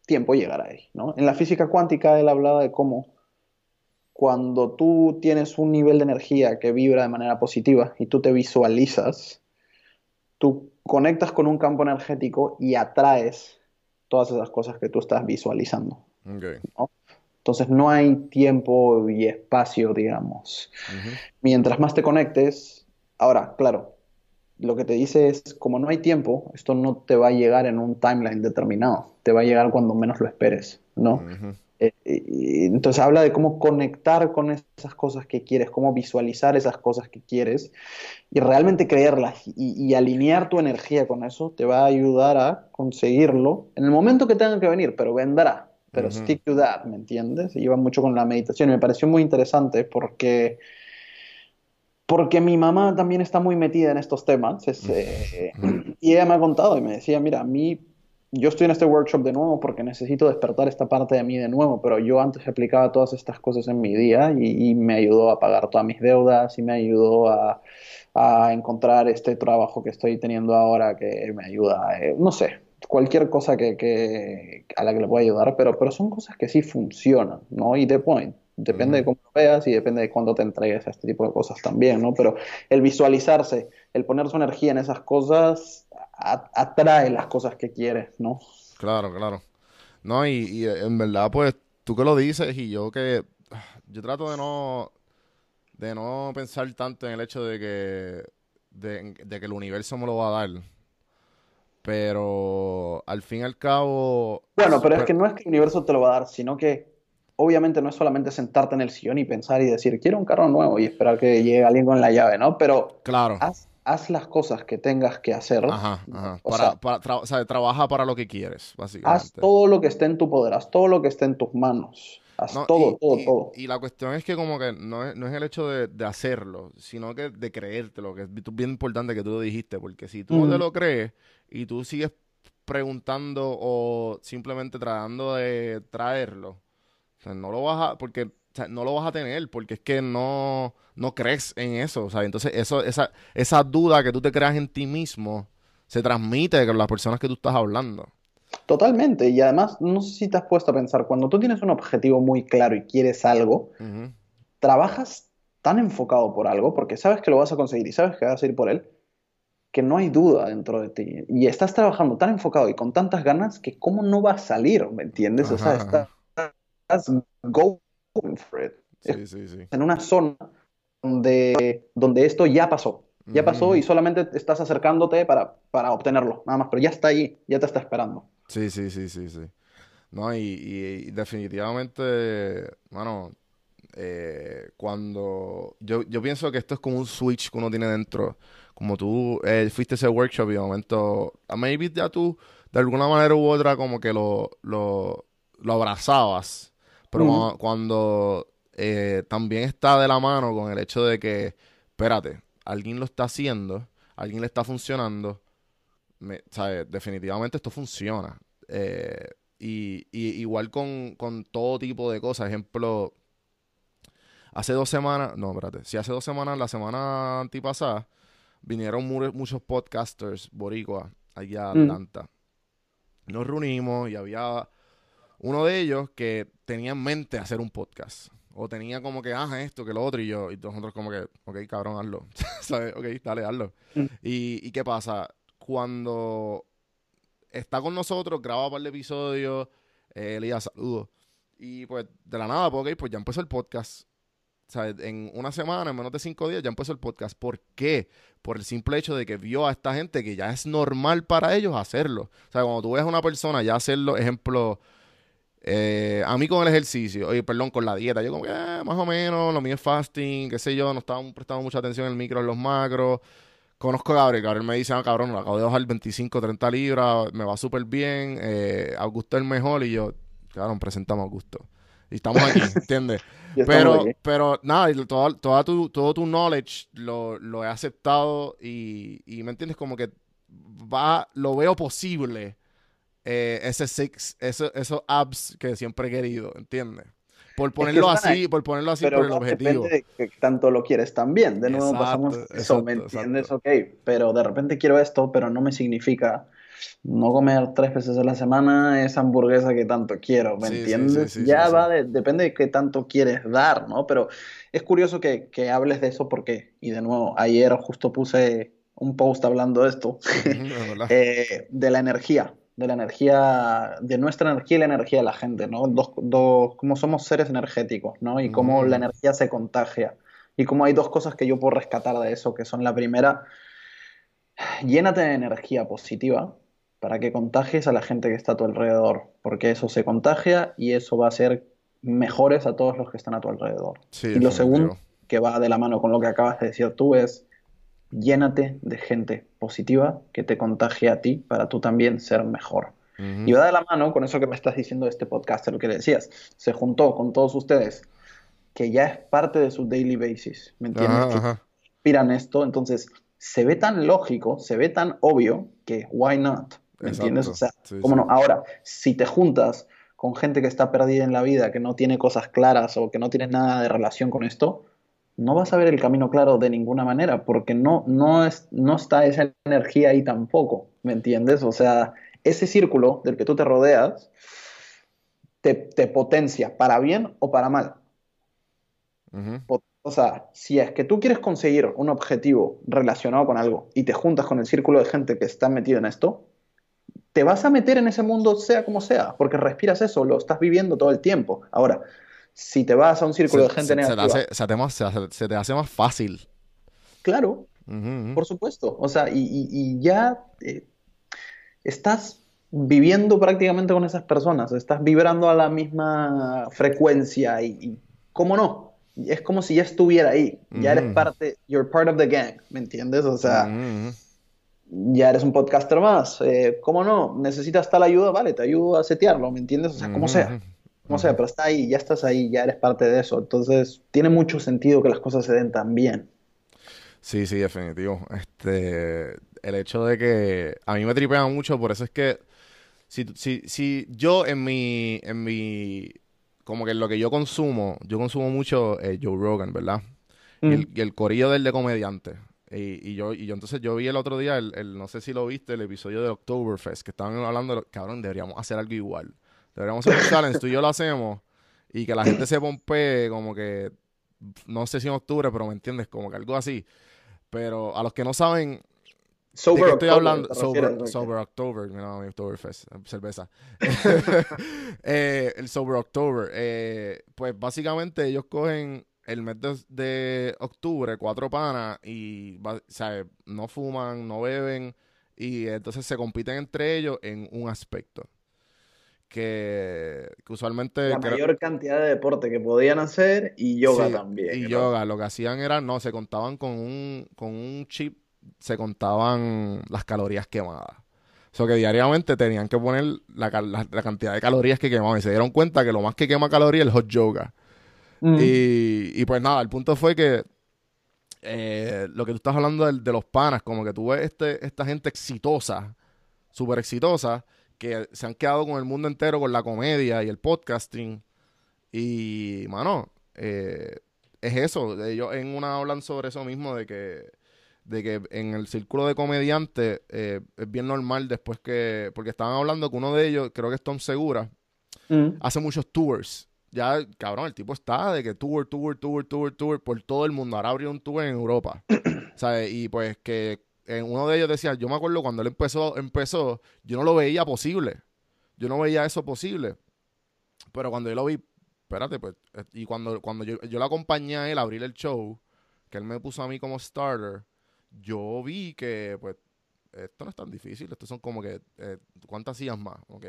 tiempo llegar ahí, ¿no? En la física cuántica él hablaba de cómo cuando tú tienes un nivel de energía que vibra de manera positiva y tú te visualizas, tú conectas con un campo energético y atraes todas esas cosas que tú estás visualizando. Ok, Entonces no hay tiempo y espacio, digamos. Mientras más te conectes, ahora, claro, lo que te dice es, como no hay tiempo, esto no te va a llegar en un timeline determinado, te va a llegar cuando menos lo esperes, ¿no? ujú. Eh, y entonces habla de cómo conectar con esas cosas que quieres, cómo visualizar esas cosas que quieres y realmente creerlas y, y alinear tu energía con eso te va a ayudar a conseguirlo en el momento que tenga que venir, pero vendrá. Pero Ujú. stick to that, ¿me entiendes? Y va mucho con la meditación. Y me pareció muy interesante porque, porque mi mamá también está muy metida en estos temas. es, eh, y ella me ha contado y me decía, mira, a mí yo estoy en este workshop de nuevo porque necesito despertar esta parte de mí de nuevo, pero yo antes aplicaba todas estas cosas en mi día y, y me ayudó a pagar todas mis deudas y me ayudó a, a encontrar este trabajo que estoy teniendo ahora que me ayuda, eh, no sé, cualquier cosa que, que- a la que le pueda ayudar, pero, pero son cosas que sí funcionan, ¿no? Y de point. Depende de cómo lo veas y depende de cuándo te entregues a este tipo de cosas también, ¿no? Pero el visualizarse, el poner su energía en esas cosas, a- atrae las cosas que quieres, ¿no? Claro, claro. No, y, y en verdad, pues, tú que lo dices y yo que... Yo trato de no... De no pensar tanto en el hecho de que... De, de que el universo me lo va a dar. Pero al fin y al cabo... Bueno, pero es que no es que el universo te lo va a dar, sino que obviamente no es solamente sentarte en el sillón y pensar y decir, quiero un carro nuevo y esperar que llegue alguien con la llave, ¿no? Pero Claro. Haz las cosas que tengas que hacer. Ajá, ajá. O Para, sea, para tra- o sea, trabaja para lo que quieres, básicamente. haz todo lo que esté en tu poder, haz todo lo que esté en tus manos. Haz No, todo, y, todo, y- todo. y la cuestión es que como que no es, no es el hecho de, de hacerlo, sino que de creértelo, que es bien importante que tú lo dijiste, porque si tú no te lo crees y tú sigues preguntando o simplemente tratando de traerlo, o sea, no lo vas a, porque o sea, no lo vas a tener, porque es que no, no crees en eso, sea, entonces eso, esa, esa duda que tú te creas en ti mismo se transmite con las personas que tú estás hablando. Totalmente. Y además, no sé si te has puesto a pensar, cuando tú tienes un objetivo muy claro y quieres algo, trabajas tan enfocado por algo, porque sabes que lo vas a conseguir y sabes que vas a ir por él, que no hay duda dentro de ti. Y estás trabajando tan enfocado y con tantas ganas que cómo no va a salir, ¿me entiendes? O sea, Ajá, ajá. estás going for it. Sí, sí, sí. En una zona donde, donde esto ya pasó. Ya pasó y solamente estás acercándote para, para obtenerlo, nada más, pero ya está ahí, ya te está esperando. Sí, sí, sí, sí, sí. No, y, y- y definitivamente, bueno, eh, cuando yo, yo pienso que esto es como un switch que uno tiene dentro. Como tú eh, fuiste a ese workshop y de momento, a maybe ya tú, de alguna manera u otra, como que lo, lo, lo abrazabas. Pero cuando, cuando, eh, también está de la mano con el hecho de que, espérate, alguien lo está haciendo, alguien le está funcionando, me, ¿sabes? Definitivamente esto funciona. Eh, y, y igual con, con todo tipo de cosas. Ejemplo, hace dos semanas, no, espérate, si hace dos semanas, la semana antipasada, vinieron mu- muchos podcasters boricuas allá a Mm. Atlanta. Nos reunimos y había uno de ellos que tenía en mente hacer un podcast. O tenía como que, ah, esto, que lo otro, y yo, y nosotros como que, ok, cabrón, hazlo. (laughs) ¿Sabes? Ok, dale, hazlo. Mm. Y, ¿Y qué pasa? Cuando está con nosotros, graba un par de episodios, eh, saludos. Y pues, de la nada, pues, ok, pues ya empezó el podcast. Sea, en una semana, en menos de cinco días, ya empezó el podcast. ¿Por qué? Por el simple hecho de que vio a esta gente que ya es normal para ellos hacerlo. O sea, cuando tú ves a una persona ya hacerlo, ejemplo, eh, a mí con el ejercicio, oye, perdón, con la dieta, yo como que eh, más o menos, lo mío es fasting, qué sé yo, no estaba prestando mucha atención en el micro, en los macros. Conozco a Gabriel, Gabriel me dice, ah, cabrón, lo acabo de bajar 25, 30 libras, me va súper bien, eh, Augusto es el mejor, y yo, cabrón, presentamos a Augusto. Y estamos aquí, (laughs) ¿entiendes? Pero, aquí. pero nada, toda tu, todo tu knowledge lo, lo he aceptado y, y me entiendes como que va, lo veo posible eh, ese six, eso- esos abs que siempre he querido, ¿entiendes? Por ponerlo están así, ahí, por ponerlo así Pero por el objetivo. depende de que tanto lo quieres también. De nuevo Exacto, pasamos eso, exacto, ¿me entiendes? exacto. Ok, pero de repente quiero esto, pero no me significa no comer tres veces a la semana esa hamburguesa que tanto quiero, ¿me Sí, entiendes? sí, sí, ya va, de- depende de qué tanto quieres dar, ¿no? Pero es curioso que, que hables de eso porque, y de nuevo, ayer justo puse un post hablando de esto, es (laughs) eh, de la energía, de la energía, de nuestra energía y la energía de la gente, ¿no? Dos, dos, cómo somos seres energéticos, ¿no? Y cómo Mm. la energía se contagia. Y cómo hay dos cosas que yo puedo rescatar de eso, que son la primera, llénate de energía positiva para que contagies a la gente que está a tu alrededor, porque eso se contagia y eso va a hacer mejores a todos los que están a tu alrededor. Sí, y lo segundo, que va de la mano con lo que acabas de decir tú, es llénate de gente positiva que te contagie a ti para tú también ser mejor. Y va de la mano con eso que me estás diciendo de este podcast, lo que le decías. Se juntó con todos ustedes, que ya es parte de su daily basis, ¿me entiendes? Ajá, Que ajá. inspiran esto, entonces se ve tan lógico, se ve tan obvio que why not, ¿me Exacto. entiendes? O sea, Sí, ¿cómo sí. no? Ahora, si te juntas con gente que está perdida en la vida, que no tiene cosas claras o que no tiene nada de relación con esto, no vas a ver el camino claro de ninguna manera, porque no, no, es, no está esa energía ahí tampoco, ¿me entiendes? O sea, ese círculo del que tú te rodeas te, te potencia para bien o para mal. O sea, si es que tú quieres conseguir un objetivo relacionado con algo y te juntas con el círculo de gente que está metido en esto, te vas a meter en ese mundo sea como sea, porque respiras eso, lo estás viviendo todo el tiempo. Ahora, si te vas a un círculo Se- de gente se- se te negativa, hace- se te más- se hace- se te hace más fácil. claro, por supuesto. O sea, y, y- y ya eh, estás viviendo prácticamente con esas personas, estás vibrando a la misma frecuencia y, y ¿cómo no? Es como si ya estuviera ahí, ya eres parte, you're part of the gang, ¿me entiendes? O sea, ya eres un podcaster más, eh, ¿cómo no? ¿Necesitas tal ayuda? Vale, te ayudo a setearlo, ¿me entiendes? O sea, como sea, como sea, pero está ahí, ya estás ahí, ya eres parte de eso, entonces tiene mucho sentido que las cosas se den tan bien. Sí, sí, definitivo. Este, el hecho de que a mí me tripea mucho, por eso es que si, si, si yo en mi, en mi, como que en lo que yo consumo, yo consumo mucho eh, Joe Rogan, ¿verdad? Y, el, y el corillo del de comediante. Y, y yo, y yo entonces yo vi el otro día, el, el- no sé si lo viste, el episodio de Oktoberfest, que estaban hablando, de lo- cabrón, deberíamos hacer algo igual. Deberíamos hacer un challenge, tú y yo lo hacemos, y que la gente se pompee como que, no sé si en octubre, pero me entiendes, como que algo así. Pero a los que no saben, Sober ¿De qué estoy October, hablando? ¿te Sober? Sober October, mira, mi Oktoberfest, cerveza. (laughs) Eh, el Sober October. eh, pues básicamente ellos cogen el mes de, de octubre, cuatro panas, y sea, no fuman, no beben, y entonces se compiten entre ellos en un aspecto. Que, que usualmente... La creo- mayor cantidad de deporte que podían hacer y yoga Sí, también. Y ¿no? yoga, lo que hacían era, no, se contaban con un, con un chip, se contaban las calorías quemadas. O sea que diariamente tenían que poner la, la- la cantidad de calorías que quemaban. Y se dieron cuenta que lo más que quema calorías es el hot yoga. Mm. Y, y pues nada, el punto fue que eh, lo que tú estás hablando del- de, los panas, como que tú ves este, esta gente exitosa, súper exitosa, que se han quedado con el mundo entero con la comedia y el podcasting. Y, mano, eh, es eso. Ellos en una hablan sobre eso mismo, de que, de que en el círculo de comediantes eh, es bien normal después que. Porque estaban hablando que uno de ellos, creo que es Tom Segura, Mm. hace muchos tours. Ya, cabrón, el tipo está de que tour, tour, tour, tour, tour por todo el mundo. Ahora abrió un tour en Europa. (clears throat) ¿Sabes? Y pues que en uno de ellos decía, yo me acuerdo cuando él empezó, empezó, yo no lo veía posible. Yo no veía eso posible. Pero cuando yo lo vi, espérate, pues, eh, y cuando, cuando yo, yo lo acompañé a él a abrir el show, que él me puso a mí como starter, yo vi que, pues, esto no es tan difícil, estos son como que, eh, ¿cuántas sillas más? ¿Ok?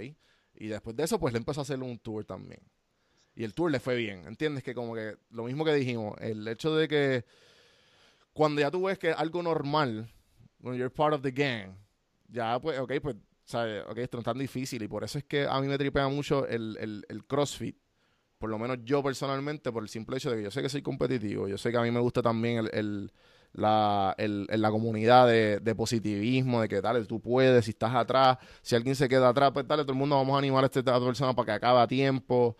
Y después de eso, pues, le empezó a hacer un tour también. Y el tour le fue bien, ¿entiendes? Que como que, lo mismo que dijimos, el hecho de que cuando ya tú ves que es algo normal, when you're part of the gang, ya pues, ok, pues, ¿sabes? Ok, esto no es tan difícil y por eso es que a mí me tripea mucho el, el, el CrossFit. Por lo menos yo personalmente, por el simple hecho de que yo sé que soy competitivo, yo sé que a mí me gusta también el, el- la, el- la comunidad de, de positivismo, de que dale, tú puedes, si estás atrás, si alguien se queda atrás, pues dale, todo el mundo vamos a animar a esta a esta persona para que acabe a tiempo.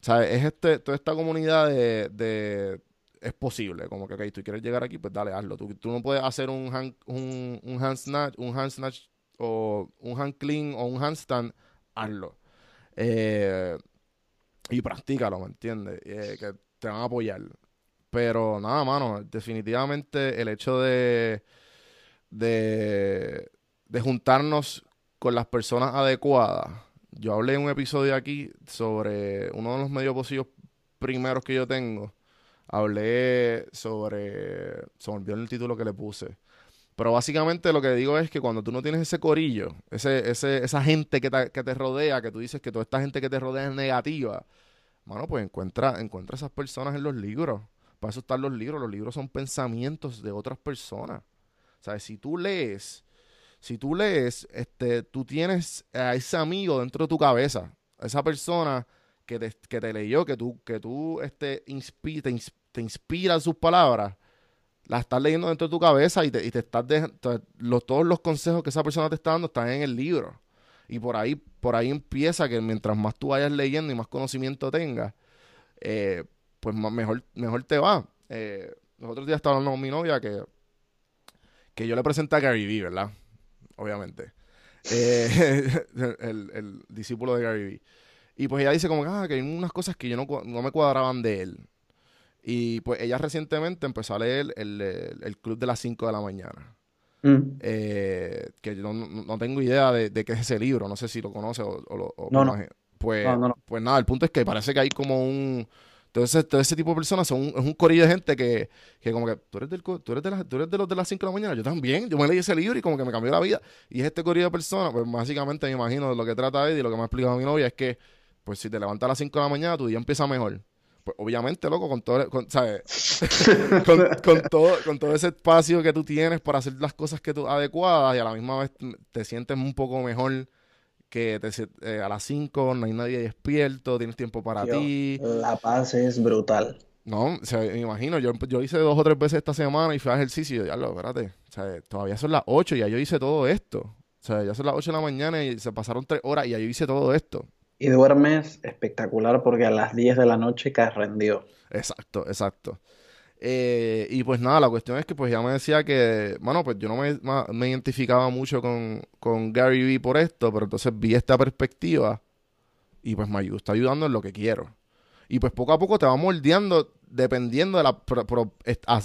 ¿Sabes? Es este, toda esta comunidad de, de- es posible. Como que, ok, tú quieres llegar aquí, pues dale, hazlo. Tú, tú no puedes hacer un hand, un, un hand snatch, un hand snatch o un hand clean o un handstand, hazlo. Eh, y practícalo, ¿me entiendes? Eh, que te van a apoyar. Pero nada, mano, definitivamente el hecho de, de, de juntarnos con las personas adecuadas. Yo hablé en un episodio aquí sobre uno de los medios posibles primeros que yo tengo. Hablé sobre... Se me olvidó el título que le puse. Pero básicamente lo que digo es que cuando tú no tienes ese corillo, ese, ese, esa gente que te, que te rodea, que tú dices que toda esta gente que te rodea es negativa, mano, pues encuentra, encuentra esas personas en los libros. Para eso están los libros. Los libros son pensamientos de otras personas. ¿Sabes? Si tú lees, si tú lees, este, tú tienes a ese amigo dentro de tu cabeza, a esa persona que te, que te leyó, que tú, que tú este, inspi- te inspira sus palabras, las estás leyendo dentro de tu cabeza y te, y te estás dejando, todos los consejos que esa persona te está dando están en el libro. Y por ahí, por ahí empieza que mientras más tú vayas leyendo y más conocimiento tengas, eh, pues más- mejor, mejor te va. Eh, los otros días estaba hablando con mi novia que, que yo le presenté a Gary Vee, ¿verdad? Obviamente. Eh, (laughs) el, el discípulo de Gary Vee. Y pues ella dice como que, ah, hay unas cosas que yo no, no me cuadraban de él. Y pues ella recientemente empezó a leer el, el- el Club de las 5 de la mañana. Mm. Eh, que yo no, no- tengo idea de, de qué es ese libro. No sé si lo conoce o, o lo... o No, no. imagi- Pues, pues nada, el punto es que parece que hay como un... Entonces, todo ese tipo de personas son un, es un corillo de gente que, que como que tú eres, del, tú, eres de las- tú eres de los de las 5 de la mañana, yo también, yo me leí ese libro y como que me cambió la vida. Y es este corillo de personas, pues básicamente me imagino de lo que trata y lo que me ha explicado mi novia es que, pues si te levantas a las 5 de la mañana, tu día empieza mejor. Pues obviamente, loco, con todo, con, ¿sabes? (laughs) con, con todo, con todo ese espacio que tú tienes para hacer las cosas que tú adecuadas y a la misma vez te sientes un poco mejor que te, eh, a las 5 no hay nadie despierto, tienes tiempo para ti. La paz es brutal. No, o sea, me imagino, yo, yo hice dos o tres veces esta semana y fui a ejercicio y ya lo, espérate, o sea, todavía son las 8 y ya yo hice todo esto. O sea, ya son las 8 de la mañana y se pasaron 3 horas y ya yo hice todo esto. Y duermes espectacular porque a las 10 de la noche caes rendido. Exacto, exacto. Eh, y pues nada, la cuestión es que pues ya me decía que, bueno, pues yo no me, me identificaba mucho con, con Gary Vee por esto, pero entonces vi esta perspectiva y pues me ayudó, está ayudando en lo que quiero. Y pues poco a poco te va moldeando dependiendo de la... pro- pro-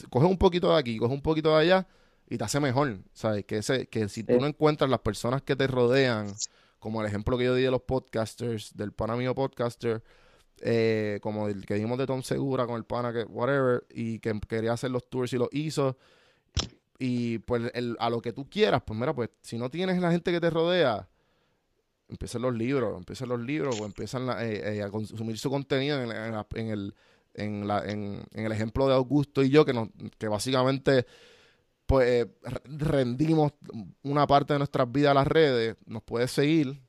coge un poquito de aquí, coge un poquito de allá y te hace mejor, ¿sabes? Que, ese, que si tú no encuentras las personas que te rodean, como el ejemplo que yo di de los podcasters, del pana mío podcaster, eh, como el que dimos de Tom Segura con el pana que whatever y que quería hacer los tours y los hizo. Y pues el- a lo que tú quieras pues mira pues si no tienes la gente que te rodea empiezan los libros empiezan los libros o empiezan la- eh, eh, a consumir su contenido en, en en el en, la- en el ejemplo de Augusto y yo que nos que básicamente pues eh, re- rendimos una parte de nuestras vidas a las redes nos puedes seguir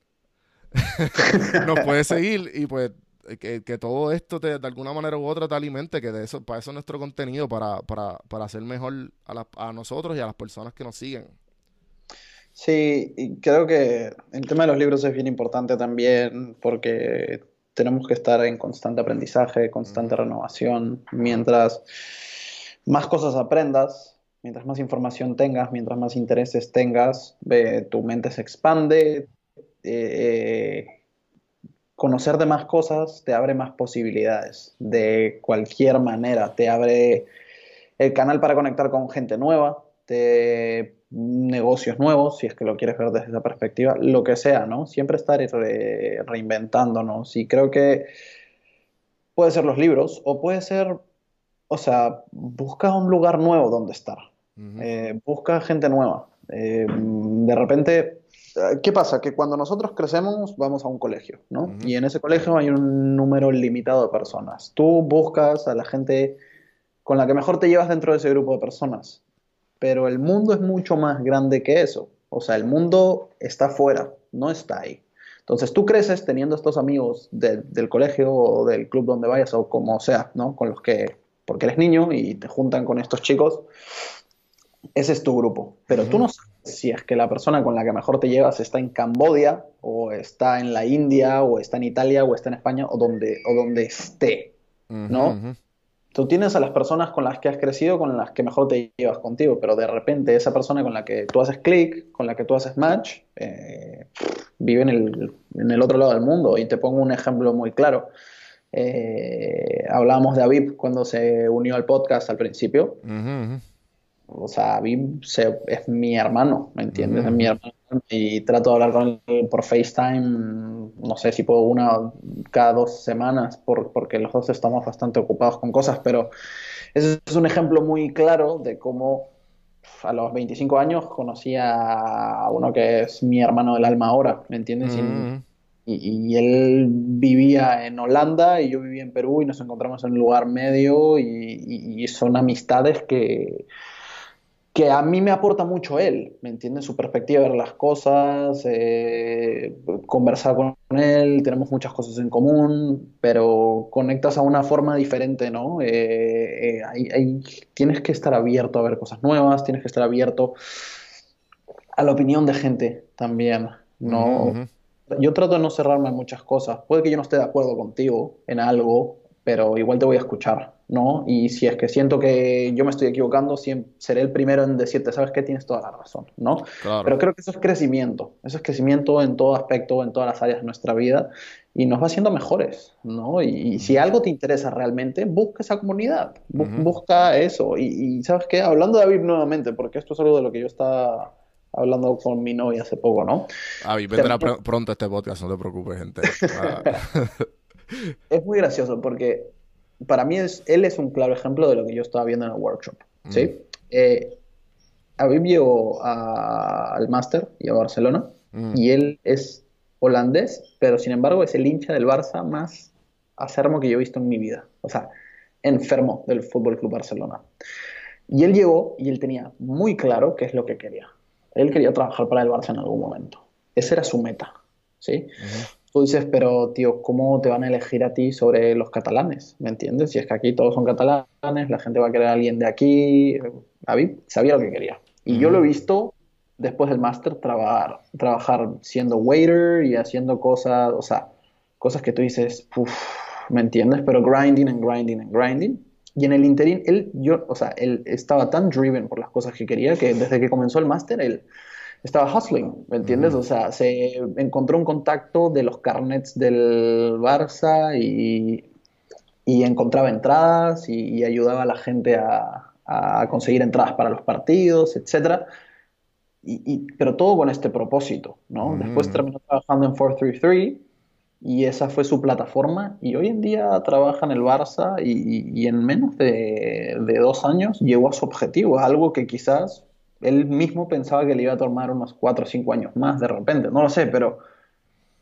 (laughs) nos puedes seguir y pues eh, que, que todo esto te, de alguna manera u otra te alimente, que de eso, para eso es nuestro contenido, para, para, para hacer mejor a, la- a nosotros y a las personas que nos siguen. Sí, y creo que el tema de los libros es bien importante también porque tenemos que estar en constante aprendizaje, constante renovación. Mientras más cosas aprendas, mientras más información tengas, mientras más intereses tengas, tu mente se expande, eh, conocer de más cosas te abre más posibilidades de cualquier manera. Te abre el canal para conectar con gente nueva, negocios nuevos, si es que lo quieres ver desde esa perspectiva, lo que sea, ¿no? Siempre estar re- reinventándonos. Y creo que puede ser los libros o puede ser, o sea, busca un lugar nuevo donde estar. Eh, busca gente nueva. Eh, de repente, ¿qué pasa? Que cuando nosotros crecemos vamos a un colegio, ¿no? Y en ese colegio hay un número limitado de personas. Tú buscas a la gente con la que mejor te llevas dentro de ese grupo de personas. Pero el mundo es mucho más grande que eso. O sea, el mundo está fuera, no está ahí. Entonces tú creces teniendo estos amigos de- del colegio o del club donde vayas o como sea, ¿no? Con los que, porque eres niño y te juntan con estos chicos, ese es tu grupo. Pero tú no sabes si es que la persona con la que mejor te llevas está en Cambodia o está en la India o está en Italia o está en España o donde, o donde esté. ¿no? Tú tienes a las personas con las que has crecido, con las que mejor te llevas contigo, pero de repente esa persona con la que tú haces clic, con la que tú haces match, eh, vive en el, en el otro lado del mundo. Y te pongo un ejemplo muy claro. Eh, hablábamos de Aviv cuando se unió al podcast al principio. Ujú. O sea, Aviv se- es mi hermano, ¿me entiendes? Es mi hermano y trato de hablar con él por FaceTime, no sé si puedo una cada dos semanas, por- porque los dos estamos bastante ocupados con cosas, pero ese es un ejemplo muy claro de cómo a los 25 años conocí a uno que es mi hermano del alma ahora, ¿me entiendes? Y, y él vivía en Holanda y yo vivía en Perú y nos encontramos en un lugar medio y, y- y son amistades que, que a mí me aporta mucho él, ¿me entiendes? Su perspectiva de ver las cosas, eh, conversar con él, tenemos muchas cosas en común, pero conectas a una forma diferente, ¿no? Eh, eh, hay- hay- tienes que estar abierto a ver cosas nuevas, tienes que estar abierto a la opinión de gente también, ¿no? Yo trato de no cerrarme a muchas cosas. Puede que yo no esté de acuerdo contigo en algo, pero igual te voy a escuchar, ¿no? Y si es que siento que yo me estoy equivocando, siem- seré el primero en decirte, ¿sabes qué? Tienes toda la razón, ¿no? Claro. Pero creo que eso es crecimiento. Eso es crecimiento en todo aspecto, en todas las áreas de nuestra vida y nos va haciendo mejores, ¿no? Y, y si algo te interesa realmente, busca esa comunidad, bu- Ujú. busca eso. Y, y ¿sabes qué? Hablando de Aviv nuevamente, porque esto es algo de lo que yo estaba hablando con mi novia hace poco, ¿no? Avi, vendrá pr- pronto este podcast, no te preocupes, gente. (laughs) Ah, (laughs) Es muy gracioso porque para mí es, él es un claro ejemplo de lo que yo estaba viendo en el workshop. ¿sí? Eh, Aviv llegó a- al máster y a Barcelona Mm. y él es holandés, pero sin embargo es el hincha del Barça más acermo que yo he visto en mi vida. O sea, enfermo del Fútbol Club Barcelona. Y él llegó y él tenía muy claro qué es lo que quería. Él quería trabajar para el Barça en algún momento. Esa era su meta. ¿sí? Tú dices, pero tío, ¿cómo te van a elegir a ti sobre los catalanes? ¿Me entiendes? Si es que aquí todos son catalanes, la gente va a querer a alguien de aquí. David sabía lo que quería. Y yo lo he visto después del máster trabajar, trabajar siendo waiter y haciendo cosas, o sea, cosas que tú dices, "Uf", ¿me entiendes? Pero grinding and grinding and grinding. Y en el interín, él, yo, o sea, él estaba tan driven por las cosas que quería que desde que comenzó el máster, él estaba hustling, ¿me entiendes? O sea, se encontró un contacto de los carnets del Barça y, y encontraba entradas y, y ayudaba a la gente a, a conseguir entradas para los partidos, etcétera. Y, y- pero todo con este propósito, ¿no? Después terminó trabajando en 433 y esa fue su plataforma y hoy en día trabaja en el Barça y, y- y en menos de, de dos años llegó a su objetivo, algo que quizás él mismo pensaba que le iba a tomar unos cuatro o cinco años más de repente, no lo sé, pero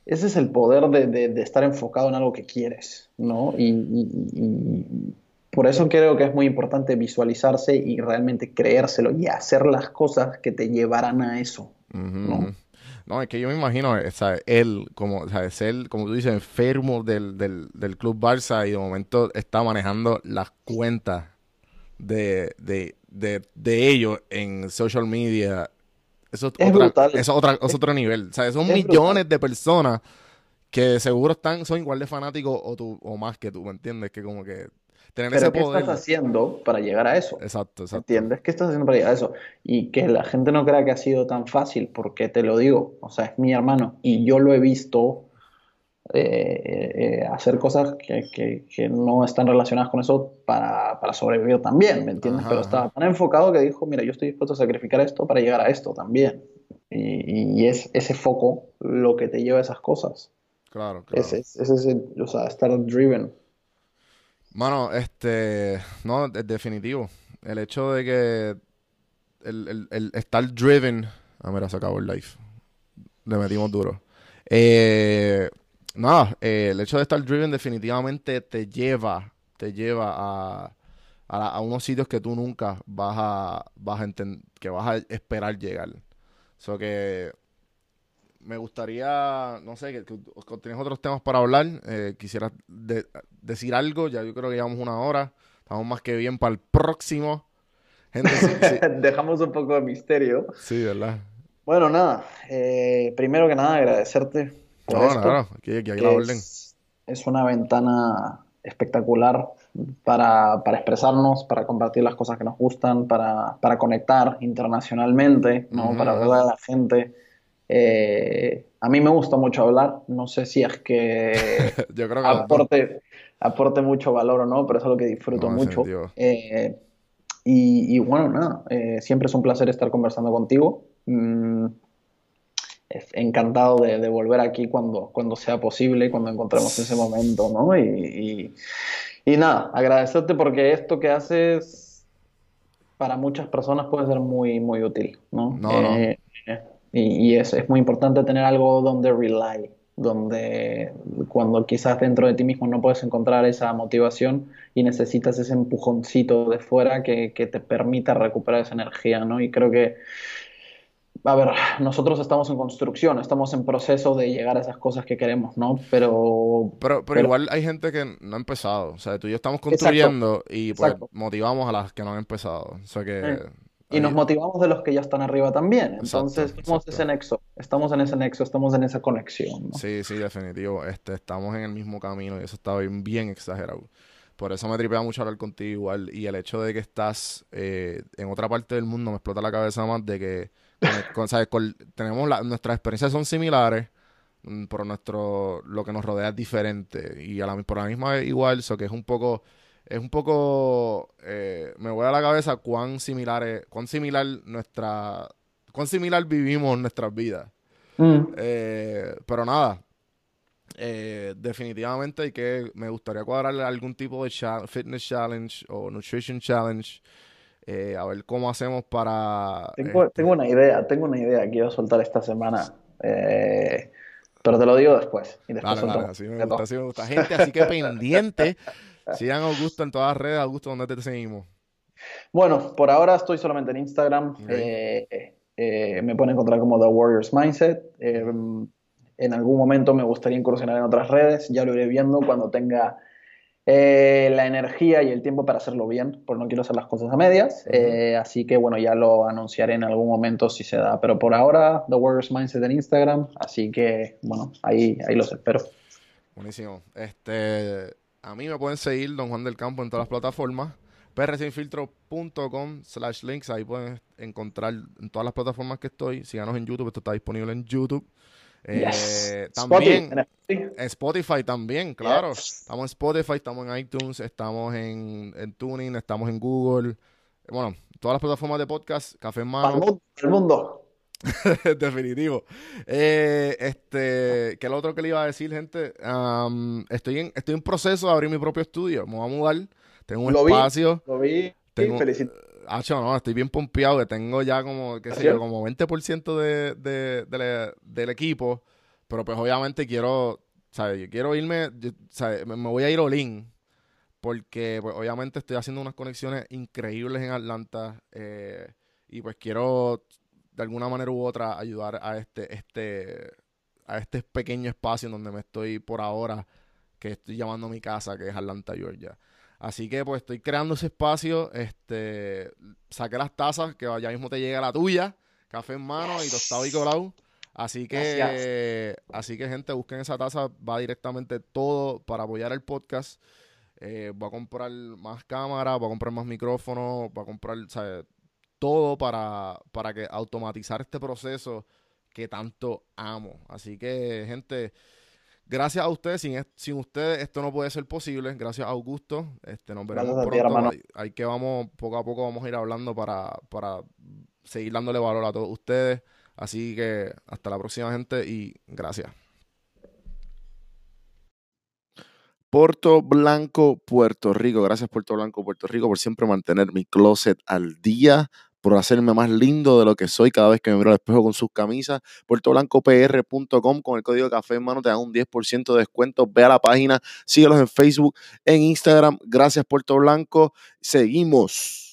ese es el poder de, de- de estar enfocado en algo que quieres, ¿no? Y, y- y por eso creo que es muy importante visualizarse y realmente creérselo y hacer las cosas que te llevarán a eso, ¿no? ujú. No, es que yo me imagino, sea, él, como, sea, ser, como tú dices, enfermo del, del, del Club Barça y de momento está manejando las cuentas de, de, de, de ellos en social media. Eso es, Es otra- brutal. eso es otra- es otro nivel. O sea, son es millones de personas que seguro están, son igual de fanáticos o, tú, o más que tú, ¿me entiendes? Que como que tener Pero ese ¿qué poder. estás haciendo para llegar a eso? Exacto, exacto. ¿Entiendes? ¿Qué estás haciendo para llegar a eso? Y que la gente no crea que ha sido tan fácil, porque te lo digo, o sea, es mi hermano y yo lo he visto eh, eh, hacer cosas que, que- que no están relacionadas con eso para, para sobrevivir también, ¿me entiendes? Ajá, Pero estaba tan enfocado que dijo, mira, yo estoy dispuesto a sacrificar esto para llegar a esto también. Y, y es ese foco lo que te lleva a esas cosas. Claro, claro. Ese es, es el- o sea, estar driven. Mano, este, no, es definitivo. El hecho de que el, el- el estar driven. Ah, mira, se acabó el live. Le metimos duro. Eh, nada, eh, el hecho de estar driven definitivamente te lleva, te lleva a, a, la- a unos sitios que tú nunca vas a, vas a que vas a esperar llegar. So que me gustaría, no sé, que, que- que tienes otros temas para hablar. Eh, quisiera de- decir algo, ya yo creo que llevamos una hora. Estamos más que bien para el próximo. Gente, sí, sí, (laughs) Dejamos un poco de misterio. sí, ¿verdad? Bueno, nada, eh, primero que nada agradecerte por No, esto. claro, aquí, aquí hay la orden. es, es una ventana espectacular para, para expresarnos, para compartir las cosas que nos gustan, para, para conectar internacionalmente, ¿no? Para hablar a la gente. Eh, a mí me gusta mucho hablar, no sé si es que (laughs) Yo creo que las dos. aporte, aporte mucho valor o no, pero es algo que disfruto No, mucho. Eh, y, y bueno, nada, eh, siempre es un placer estar conversando contigo. Mm, encantado de, de volver aquí cuando, cuando sea posible, cuando encontremos ese momento, ¿no? Y, y, y nada, agradecerte porque esto que haces para muchas personas puede ser muy, muy útil, ¿no? No, no. Eh, y, y es, es muy importante tener algo donde rely, donde cuando quizás dentro de ti mismo no puedes encontrar esa motivación y necesitas ese empujoncito de fuera que, que te permita recuperar esa energía, ¿no? Y creo que, a ver, nosotros estamos en construcción, estamos en proceso de llegar a esas cosas que queremos, ¿no? Pero, Pero, pero pero- igual hay gente que no ha empezado. O sea, tú y yo estamos construyendo y pues exacto. motivamos a las que no han empezado. O sea que... Eh, y nos motivamos de los que ya están arriba también. Exacto, Entonces, estamos exacto. ese nexo, estamos en ese nexo, estamos en esa conexión, ¿no? Sí, sí, definitivo. Este, estamos en el mismo camino y eso está bien, bien exagerado. Por eso me tripea mucho hablar contigo igual. Y el hecho de que estás eh, en otra parte del mundo me explota la cabeza más de que con- con- ¿sabes? Con- tenemos la- nuestras experiencias son similares, mm, pero nuestro lo que nos rodea es diferente. Y a la, por la misma vez igual, eso que es un poco, es un poco, eh, me voy a la cabeza cuán similares, cuán similar nuestra, cuán similar vivimos nuestras vidas. Mm. Eh, pero nada, eh, definitivamente hay que, me gustaría cuadrarle algún tipo de fitness challenge o nutrition challenge, eh, a ver cómo hacemos para... Tengo, este, tengo una idea, tengo una idea que iba a soltar esta semana, eh, pero te lo digo después. Y después dale, soltamos así me gusta, así me gusta. Gente, así que pendiente. (laughs) Sigan Augusto en todas las redes, Augusto, ¿dónde te seguimos? Bueno, por ahora estoy solamente en Instagram. Eh, me pueden encontrar como The Warriors Mindset. En algún momento me gustaría incursionar en otras redes. Ya lo iré viendo cuando tenga eh, la energía y el tiempo para hacerlo bien, porque no quiero hacer las cosas a medias. Eh, así que bueno, ya lo anunciaré en algún momento si se da. Pero por ahora, The Warriors Mindset en Instagram. Así que bueno, ahí, ahí los espero. Buenísimo. Este, a mí me pueden seguir, Don Juan del Campo, en todas las plataformas. prsinfiltro.com slash links. Ahí pueden encontrar en todas las plataformas que estoy. Síganos en YouTube, esto está disponible en YouTube. Eh, Yes. también Spotify, también, claro. Yes. Estamos en Spotify, estamos en iTunes, estamos en, en Tuning, estamos en Google. Bueno, todas las plataformas de podcast, Café en Mano. para el mundo. (laughs) Definitivo. Eh, este, ¿qué es lo otro que le iba a decir, gente? Estoy en, estoy en proceso de abrir mi propio estudio. Me voy a mudar. Tengo un Lo vi. espacio. Lo vi. Tengo- Felicito. Hacho, no, estoy bien pompeado. Que tengo ya como, qué sé yo, como 20% de, de, de del equipo. Pero pues obviamente quiero, ¿sabes? Yo quiero irme, yo- ¿sabes? Me, me voy a ir all Porque pues obviamente estoy haciendo unas conexiones increíbles en Atlanta. eh, y pues quiero de alguna manera u otra ayudar a este, este, a este pequeño espacio en donde me estoy por ahora, que estoy llamando mi casa, que es Atlanta, Georgia. Así que pues estoy creando ese espacio, este, saqué las tazas, que ya mismo te llega la tuya, café en mano y tostado y colado. Así que, así que gente, busquen esa taza, va directamente todo para apoyar el podcast. Eh, voy a comprar más cámaras, voy a comprar más micrófonos, voy a comprar, ¿sabes? todo para, para que automatizar este proceso que tanto amo. Así que, gente, Gracias a ustedes, sin, ustedes esto no puede ser posible. Gracias a Augusto. Este, nos veremos Gracias ti, pronto. Hay, hay que vamos, poco a poco vamos a ir hablando para, para seguir dándole valor a todos ustedes. Así que hasta la próxima, gente, y gracias. Puerto Blanco, Puerto Rico. Gracias, Puerto Blanco, Puerto Rico, por siempre mantener mi closet al día, por hacerme más lindo de lo que soy cada vez que me miro al espejo con sus camisas. PuertoBlancoPR.com con el código café en mano te dan un 10% de descuento. Ve a la página, síguelos en Facebook, en Instagram. Gracias, Puerto Blanco. Seguimos.